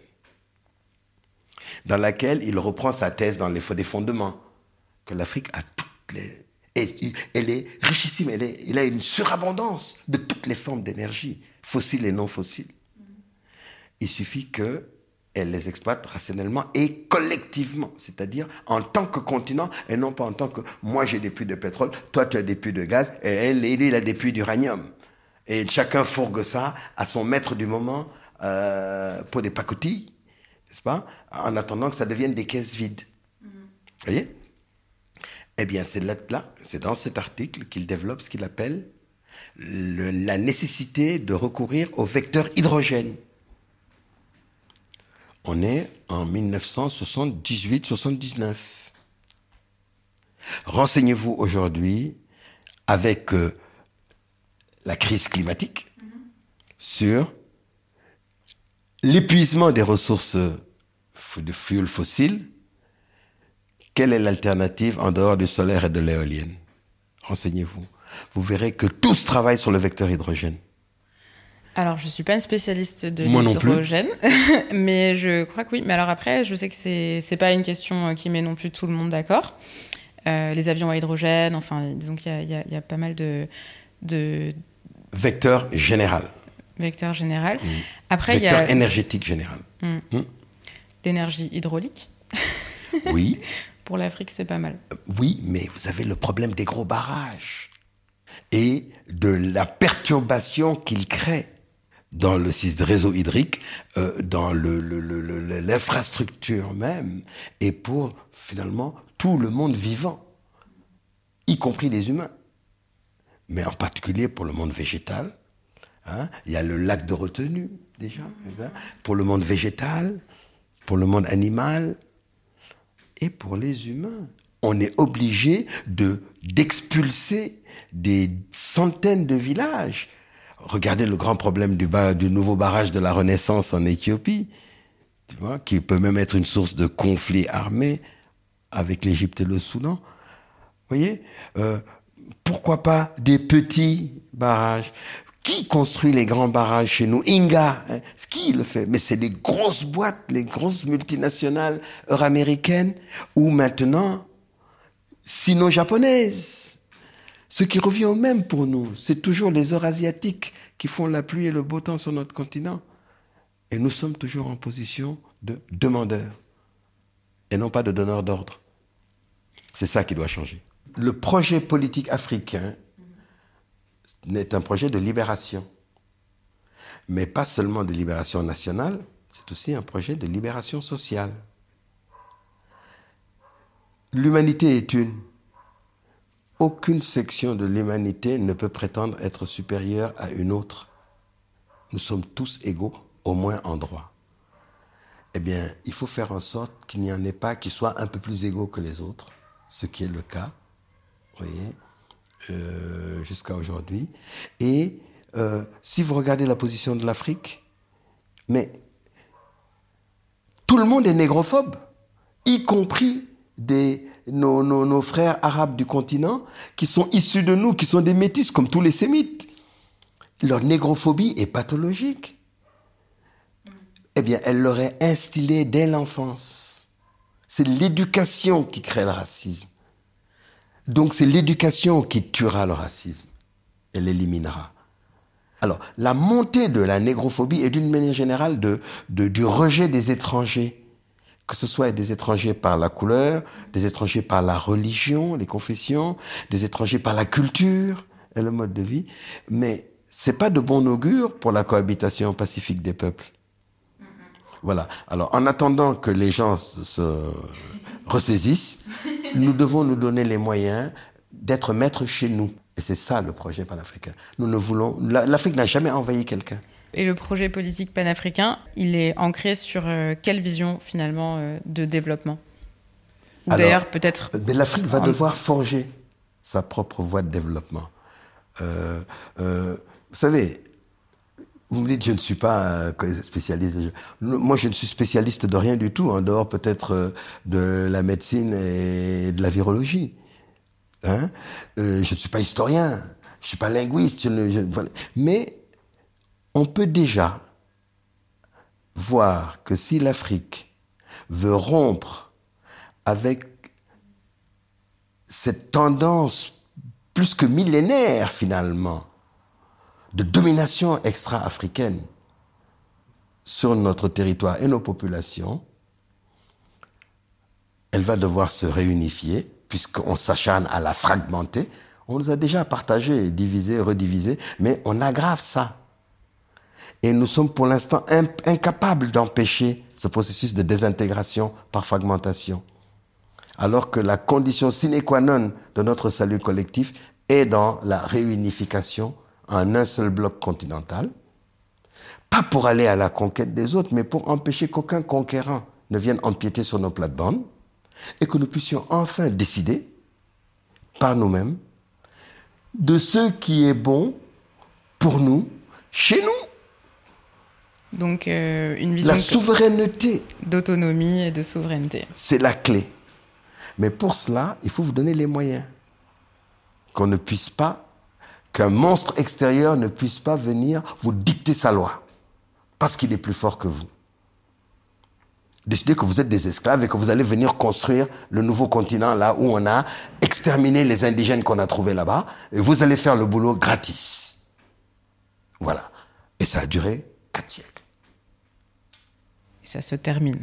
dans laquelle il reprend sa thèse dans les fondements, que l'Afrique a toutes les et elle est richissime, elle, est, a une surabondance de toutes les formes d'énergie, fossiles et non fossiles. Il suffit qu'elle les exploite rationnellement et collectivement, c'est-à-dire en tant que continent et non pas en tant que moi j'ai des puits de pétrole, toi tu as des puits de gaz et elle, il a des puits d'uranium. Et chacun fourgue ça à son maître du moment euh, pour des pacotilles, n'est-ce pas? En attendant que ça devienne des caisses vides. Vous voyez? Eh bien, c'est là, c'est dans cet article qu'il développe ce qu'il appelle la nécessité de recourir au vecteur hydrogène. On est en 1978-79. Renseignez-vous aujourd'hui avec euh, la crise climatique, sur l'épuisement des ressources de fuel fossiles. Quelle est l'alternative en dehors du solaire et de l'éolienne? Renseignez-vous. Vous verrez que tous travaillent sur le vecteur hydrogène. Alors, je suis pas une spécialiste de l'hydrogène, mais je crois que oui. Mais alors après, je sais que c'est c'est pas une question qui met non plus tout le monde d'accord. Euh, les avions à hydrogène, enfin, disons qu'il y, y, y, a pas mal de, de... vecteur général. Vecteur général. Mmh. Après, vecteur il y a énergétique général. Mmh. Mmh. D'énergie hydraulique. oui. Pour l'Afrique, c'est pas mal. Oui, mais vous avez le problème des gros barrages et de la perturbation qu'ils créent dans le réseau hydrique, euh, dans l'infrastructure même, et pour finalement tout le monde vivant, y compris les humains, mais en particulier pour le monde végétal. Hein. Il y a le lac de retenue déjà, pour le monde végétal, pour le monde animal et pour les humains. On est obligé de d'expulser des centaines de villages Regardez le grand problème du, nouveau barrage de la Renaissance en Éthiopie, tu vois, qui peut même être une source de conflit armé avec l'Égypte et le Soudan. Vous voyez euh, Pourquoi pas des petits barrages? Qui construit les grands barrages chez nous? Inga. Hein? Qui le fait? Mais c'est les grosses boîtes, les grosses multinationales euro-américaines ou maintenant sino-japonaises. Ce qui revient au même pour nous, c'est toujours les Eurasiatiques qui font la pluie et le beau temps sur notre continent. Et nous sommes toujours en position de demandeurs et non pas de donneurs d'ordre. C'est ça qui doit changer. Le projet politique africain est un projet de libération. Mais pas seulement de libération nationale, c'est aussi un projet de libération sociale. L'humanité est une aucune section de l'humanité ne peut prétendre être supérieure à une autre. Nous sommes tous égaux, au moins en droit. Eh bien, il faut faire en sorte qu'il n'y en ait pas qui soient un peu plus égaux que les autres, ce qui est le cas, voyez, euh, jusqu'à aujourd'hui. Et euh, si vous regardez la position de l'Afrique, mais tout le monde est négrophobe, y compris des, nos, nos, nos, frères arabes du continent qui sont issus de nous, qui sont des métis comme tous les sémites. Leur négrophobie est pathologique. Eh bien, elle leur est instillée dès l'enfance. C'est l'éducation qui crée le racisme. Donc c'est l'éducation qui tuera le racisme. Elle l'éliminera. Alors, la montée de la négrophobie est d'une manière générale de, du rejet des étrangers que ce soit des étrangers par la couleur, des étrangers par la religion, les confessions, des étrangers par la culture et le mode de vie, mais c'est pas de bon augure pour la cohabitation pacifique des peuples. Voilà. Alors, en attendant que les gens se ressaisissent, nous devons nous donner les moyens d'être maîtres chez nous. Et c'est ça le projet panafricain. Nous ne voulons, l'Afrique n'a jamais envahi quelqu'un. Et le projet politique panafricain, il est ancré sur euh, quelle vision finalement euh, de développement? D'ailleurs, peut-être. L'Afrique va devoir forger sa propre voie de développement. Euh, vous savez, vous me dites, je ne suis pas spécialiste. Moi, je ne suis spécialiste de rien du tout, en dehors peut-être de la médecine et de la virologie. Hein? Je ne suis pas historien, je ne suis pas linguiste, mais on peut déjà voir que si l'Afrique veut rompre avec cette tendance plus que millénaire finalement de domination extra-africaine sur notre territoire et nos populations, elle va devoir se réunifier puisqu'on s'acharne à la fragmenter. On nous a déjà partagé, divisé, redivisé, mais on aggrave ça. Et nous sommes pour l'instant incapables d'empêcher ce processus de désintégration par fragmentation. Alors que la condition sine qua non de notre salut collectif est dans la réunification en un seul bloc continental. Pas pour aller à la conquête des autres, mais pour empêcher qu'aucun conquérant ne vienne empiéter sur nos plates-bandes et que nous puissions enfin décider par nous-mêmes de ce qui est bon pour nous, chez nous Donc euh, une vision La souveraineté, d'autonomie et de souveraineté. c'est la clé. Mais pour cela, il faut vous donner les moyens. Qu'on ne puisse pas, qu'un monstre extérieur ne puisse pas venir vous dicter sa loi. Parce qu'il est plus fort que vous. Décidez que vous êtes des esclaves et que vous allez venir construire le nouveau continent là où on a exterminé les indigènes qu'on a trouvés là-bas. Et vous allez faire le boulot gratis. Voilà. Et ça a duré quatre siècles. Et ça se termine.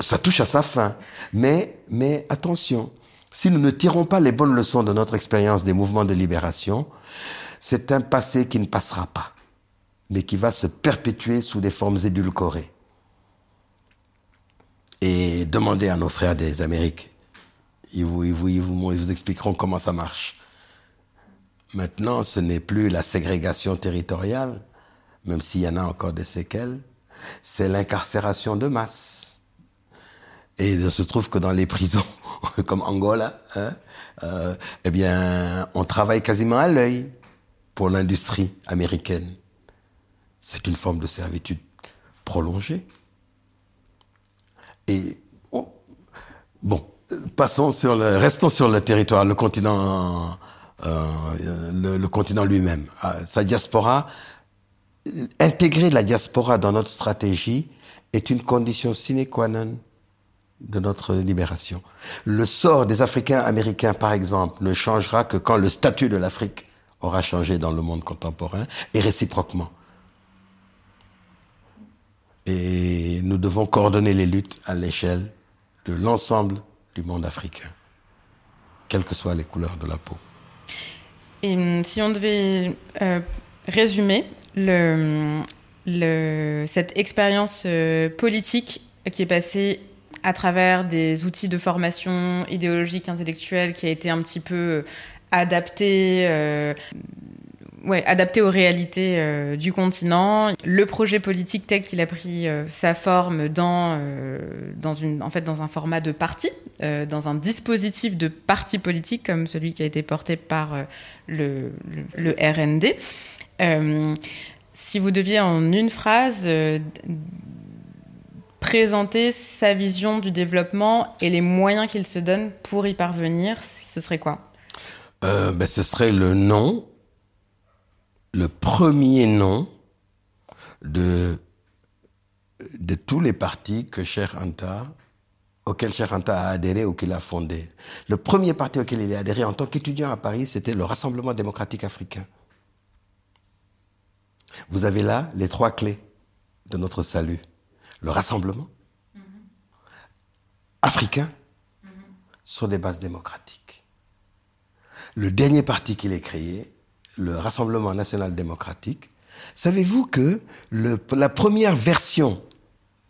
ça touche à sa fin. Mais, mais attention, si nous ne tirons pas les bonnes leçons de notre expérience des mouvements de libération, c'est un passé qui ne passera pas, mais qui va se perpétuer sous des formes édulcorées. Et demandez à nos frères des Amériques, ils vous, expliqueront comment ça marche. Maintenant, ce n'est plus la ségrégation territoriale, même s'il y en a encore des séquelles, c'est l'incarcération de masse. Et il se trouve que dans les prisons, comme Angola, hein, euh, eh bien, on travaille quasiment à l'œil pour l'industrie américaine. C'est une forme de servitude prolongée. Et oh, bon, passons sur le, restons sur le territoire, le continent, euh, le, continent lui-même, Ah, sa diaspora. Intégrer la diaspora dans notre stratégie est une condition sine qua non de notre libération. Le sort des Africains américains, par exemple, ne changera que quand le statut de l'Afrique aura changé dans le monde contemporain et réciproquement. Et nous devons coordonner les luttes à l'échelle de l'ensemble du monde africain, quelles que soient les couleurs de la peau. Et hum, si on devait euh, résumer cette expérience euh, politique qui est passée à travers des outils de formation idéologique, intellectuelle, qui a été un petit peu euh, adapté, euh, adapté aux réalités euh, du continent. Le projet politique tel qu'il a pris sa forme dans, dans, une, en fait, dans un format de parti, dans un dispositif de parti politique comme celui qui a été porté par le, RND. Si vous deviez en une phrase présenter sa vision du développement et les moyens qu'il se donne pour y parvenir, ce serait quoi? Euh, ben, ce serait le nom, le premier nom de, tous les partis que Cher Anta, auquel Cher Anta a adhéré ou qu'il a fondé. Le premier parti auquel il a adhéré en tant qu'étudiant à Paris, c'était le Rassemblement démocratique africain. Vous avez là les trois clés de notre salut. Le rassemblement africain sur des bases démocratiques. Le dernier parti qu'il ait créé, le Rassemblement national démocratique, savez-vous que le- la première version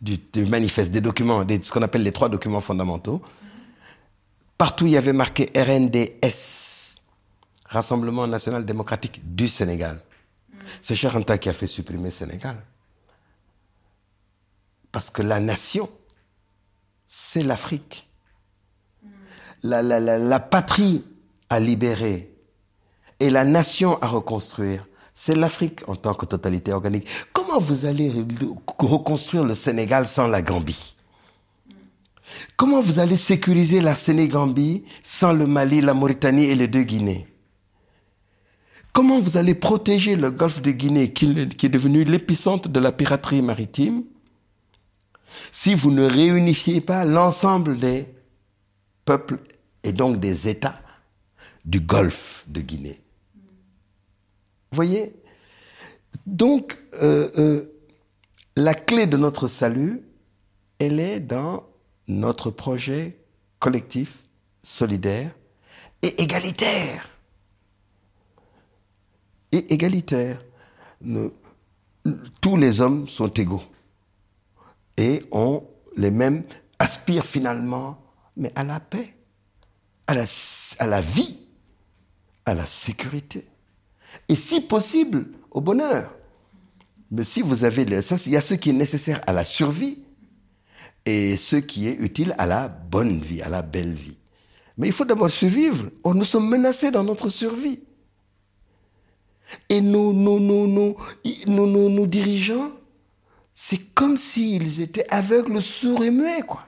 du, du manifeste, des documents, des- ce qu'on appelle les trois documents fondamentaux, partout il y avait marqué RNDS, Rassemblement national démocratique du Sénégal. C'est Cheikh Anta qui a fait supprimer Sénégal. Parce que la nation, c'est l'Afrique. La, la, la, la patrie à libérer et la nation à reconstruire, c'est l'Afrique en tant que totalité organique. Comment vous allez re- reconstruire le Sénégal sans la Gambie? Comment vous allez sécuriser la Sénégambie sans le Mali, la Mauritanie et les deux Guinées? Comment vous allez protéger le golfe de Guinée qui, qui est devenu l'épicentre de la piraterie maritime? Si vous ne réunifiez pas l'ensemble des peuples et donc des États du golfe de Guinée Vous voyez? Donc, euh, euh, la clé de notre salut, elle est dans notre projet collectif, solidaire et égalitaire. Et égalitaire. Tous les hommes sont égaux et ont les mêmes, aspirent finalement, mais à la paix, à la, à la vie, à la sécurité, et si possible, au bonheur. Mais si vous avez, le, ça, il y a ce qui est nécessaire à la survie et ce qui est utile à la bonne vie, à la belle vie. Mais il faut d'abord survivre. Or, nous sommes menacés dans notre survie. Et nos, nos, nos, nos, nos, nos, nos dirigeants c'est comme s'ils étaient aveugles, sourds et muets, quoi.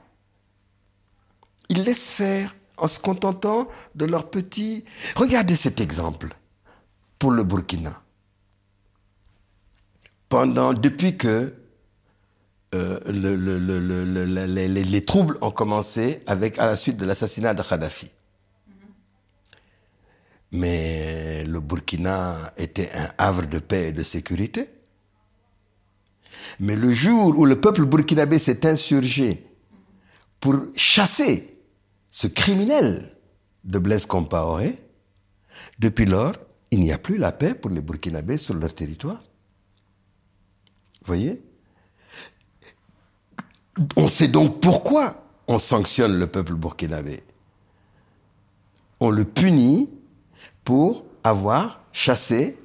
Ils laissent faire en se contentant de leur petit... Regardez cet exemple pour le Burkina. Pendant, depuis que euh, les, troubles ont commencé avec, à la suite de l'assassinat de Kadhafi. Mais le Burkina était un havre de paix et de sécurité. Mais le jour où le peuple burkinabé s'est insurgé pour chasser ce criminel de Blaise Compaoré, depuis lors, il n'y a plus la paix pour les Burkinabés sur leur territoire. Voyez? On sait donc pourquoi on sanctionne le peuple burkinabé. On le punit pour avoir chassé,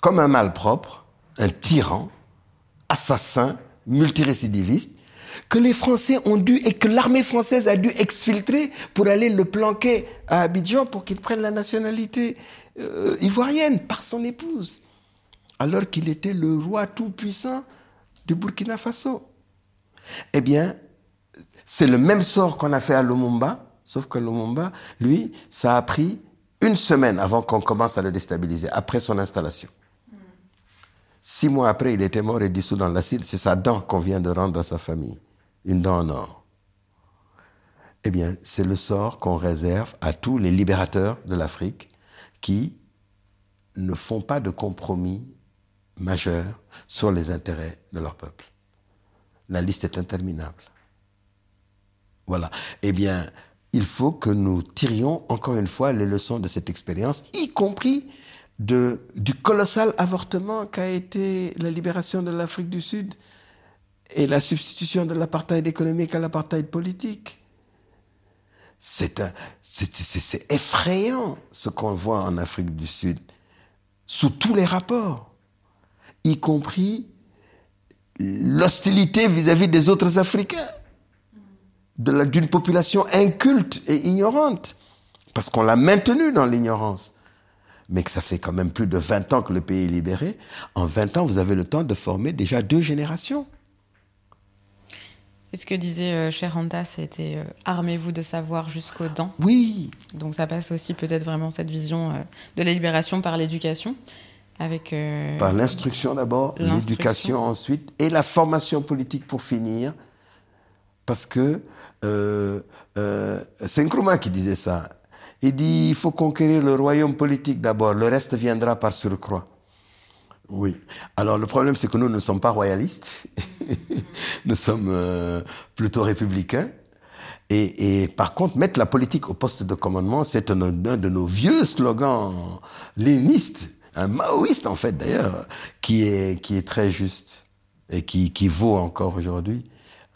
comme un malpropre, un tyran, assassin, multirécidiviste, que les Français ont dû et que l'armée française a dû exfiltrer pour aller le planquer à Abidjan pour qu'il prenne la nationalité euh, ivoirienne par son épouse, alors qu'il était le roi tout-puissant du Burkina Faso. Eh bien, c'est le même sort qu'on a fait à Lumumba, sauf que Lumumba, lui, ça a pris une semaine avant qu'on commence à le déstabiliser, après son installation. Six mois après, il était mort et dissous dans l'acide. C'est sa dent qu'on vient de rendre à sa famille. Une dent en or. Eh bien, c'est le sort qu'on réserve à tous les libérateurs de l'Afrique qui ne font pas de compromis majeurs sur les intérêts de leur peuple. La liste est interminable. Voilà. Eh bien, il faut que nous tirions encore une fois les leçons de cette expérience, y compris du colossal avortement qu'a été la libération de l'Afrique du Sud et la substitution de l'apartheid économique à l'apartheid politique. C'est effrayant ce qu'on voit en Afrique du Sud, sous tous les rapports, y compris l'hostilité vis-à-vis des autres Africains, d'une population inculte et ignorante, parce qu'on l'a maintenue dans l'ignorance mais que ça fait quand même plus de 20 ans que le pays est libéré, en 20 ans, vous avez le temps de former déjà deux générations. Et ce que disait euh, Cher c'était euh, armez-vous de savoir jusqu'aux dents. Oui. Donc ça passe aussi peut-être vraiment cette vision euh, de la libération par l'éducation. Avec, euh, par l'instruction d'abord, l'éducation ensuite, et la formation politique pour finir. Parce que c'est Nkrumah qui disait ça. Il dit il faut conquérir le royaume politique d'abord, le reste viendra par surcroît. Oui. Alors le problème, c'est que nous ne sommes pas royalistes, nous sommes euh, plutôt républicains. Et, par contre, mettre la politique au poste de commandement, c'est un, de nos vieux slogans lénistes, un maoïste en fait d'ailleurs, qui est, qui est très juste et qui, qui vaut encore aujourd'hui.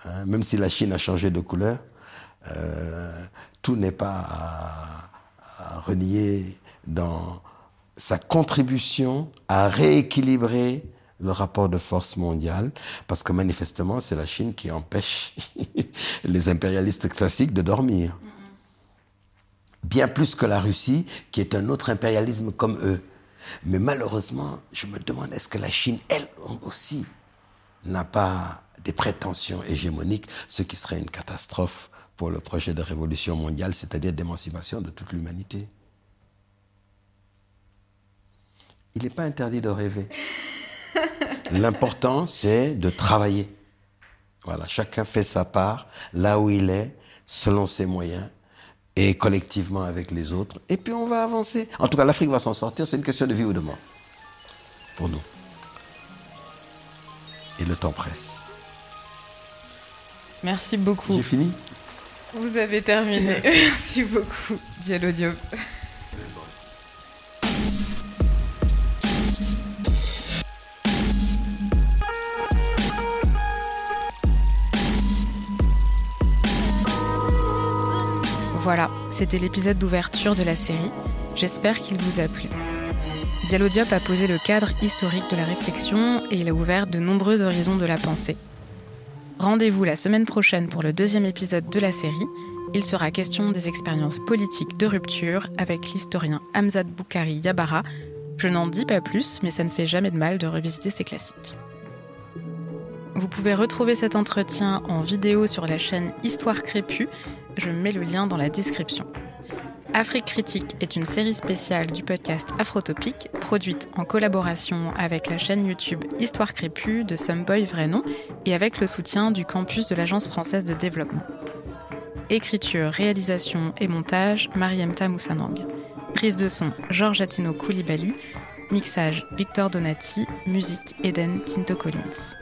Hein. même si la Chine a changé de couleur, euh, tout n'est pas renier dans sa contribution à rééquilibrer le rapport de force mondial, parce que manifestement, c'est la Chine qui empêche les impérialistes classiques de dormir. Bien plus que la Russie, qui est un autre impérialisme comme eux. Mais malheureusement, je me demande, est-ce que la Chine, elle aussi, n'a pas des prétentions hégémoniques, ce qui serait une catastrophe pour le projet de révolution mondiale, c'est-à-dire d'émancipation de toute l'humanité. Il n'est pas interdit de rêver. L'important, c'est de travailler. Voilà, chacun fait sa part là où il est, selon ses moyens, et collectivement avec les autres. Et puis on va avancer. En tout cas, l'Afrique va s'en sortir. C'est une question de vie ou de mort. Pour nous. Et le temps presse. Merci beaucoup. J'ai fini? Vous avez terminé. Merci beaucoup, Diallo Diop. Voilà, c'était l'épisode d'ouverture de la série. J'espère qu'il vous a plu. Diallo Diop a posé le cadre historique de la réflexion et il a ouvert de nombreux horizons de la pensée. Rendez-vous la semaine prochaine pour le deuxième épisode de la série. Il sera question des expériences politiques de rupture avec l'historien Hamzat Boukari Yabara. Je n'en dis pas plus, mais ça ne fait jamais de mal de revisiter ces classiques. Vous pouvez retrouver cet entretien en vidéo sur la chaîne Histoire Crépue. Je mets le lien dans la description. Afrique Critique est une série spéciale du podcast Afrotopique, produite en collaboration avec la chaîne YouTube Histoire Crépue de Someboy Vrai Nom et avec le soutien du campus de l'Agence française de développement. Écriture, réalisation et montage, Mariemta Moussanang. Prise de son, Georges Atino Koulibaly. Mixage, Victor Donati. Musique, Eden Tinto Collins.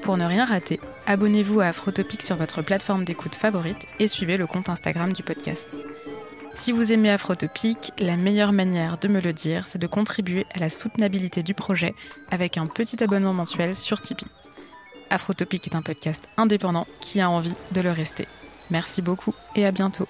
Pour ne rien rater, abonnez-vous à Afrotopique sur votre plateforme d'écoute favorite et suivez le compte Instagram du podcast. Si vous aimez Afrotopique, la meilleure manière de me le dire, c'est de contribuer à la soutenabilité du projet avec un petit abonnement mensuel sur Tipeee. Afrotopique est un podcast indépendant qui a envie de le rester. Merci beaucoup et à bientôt.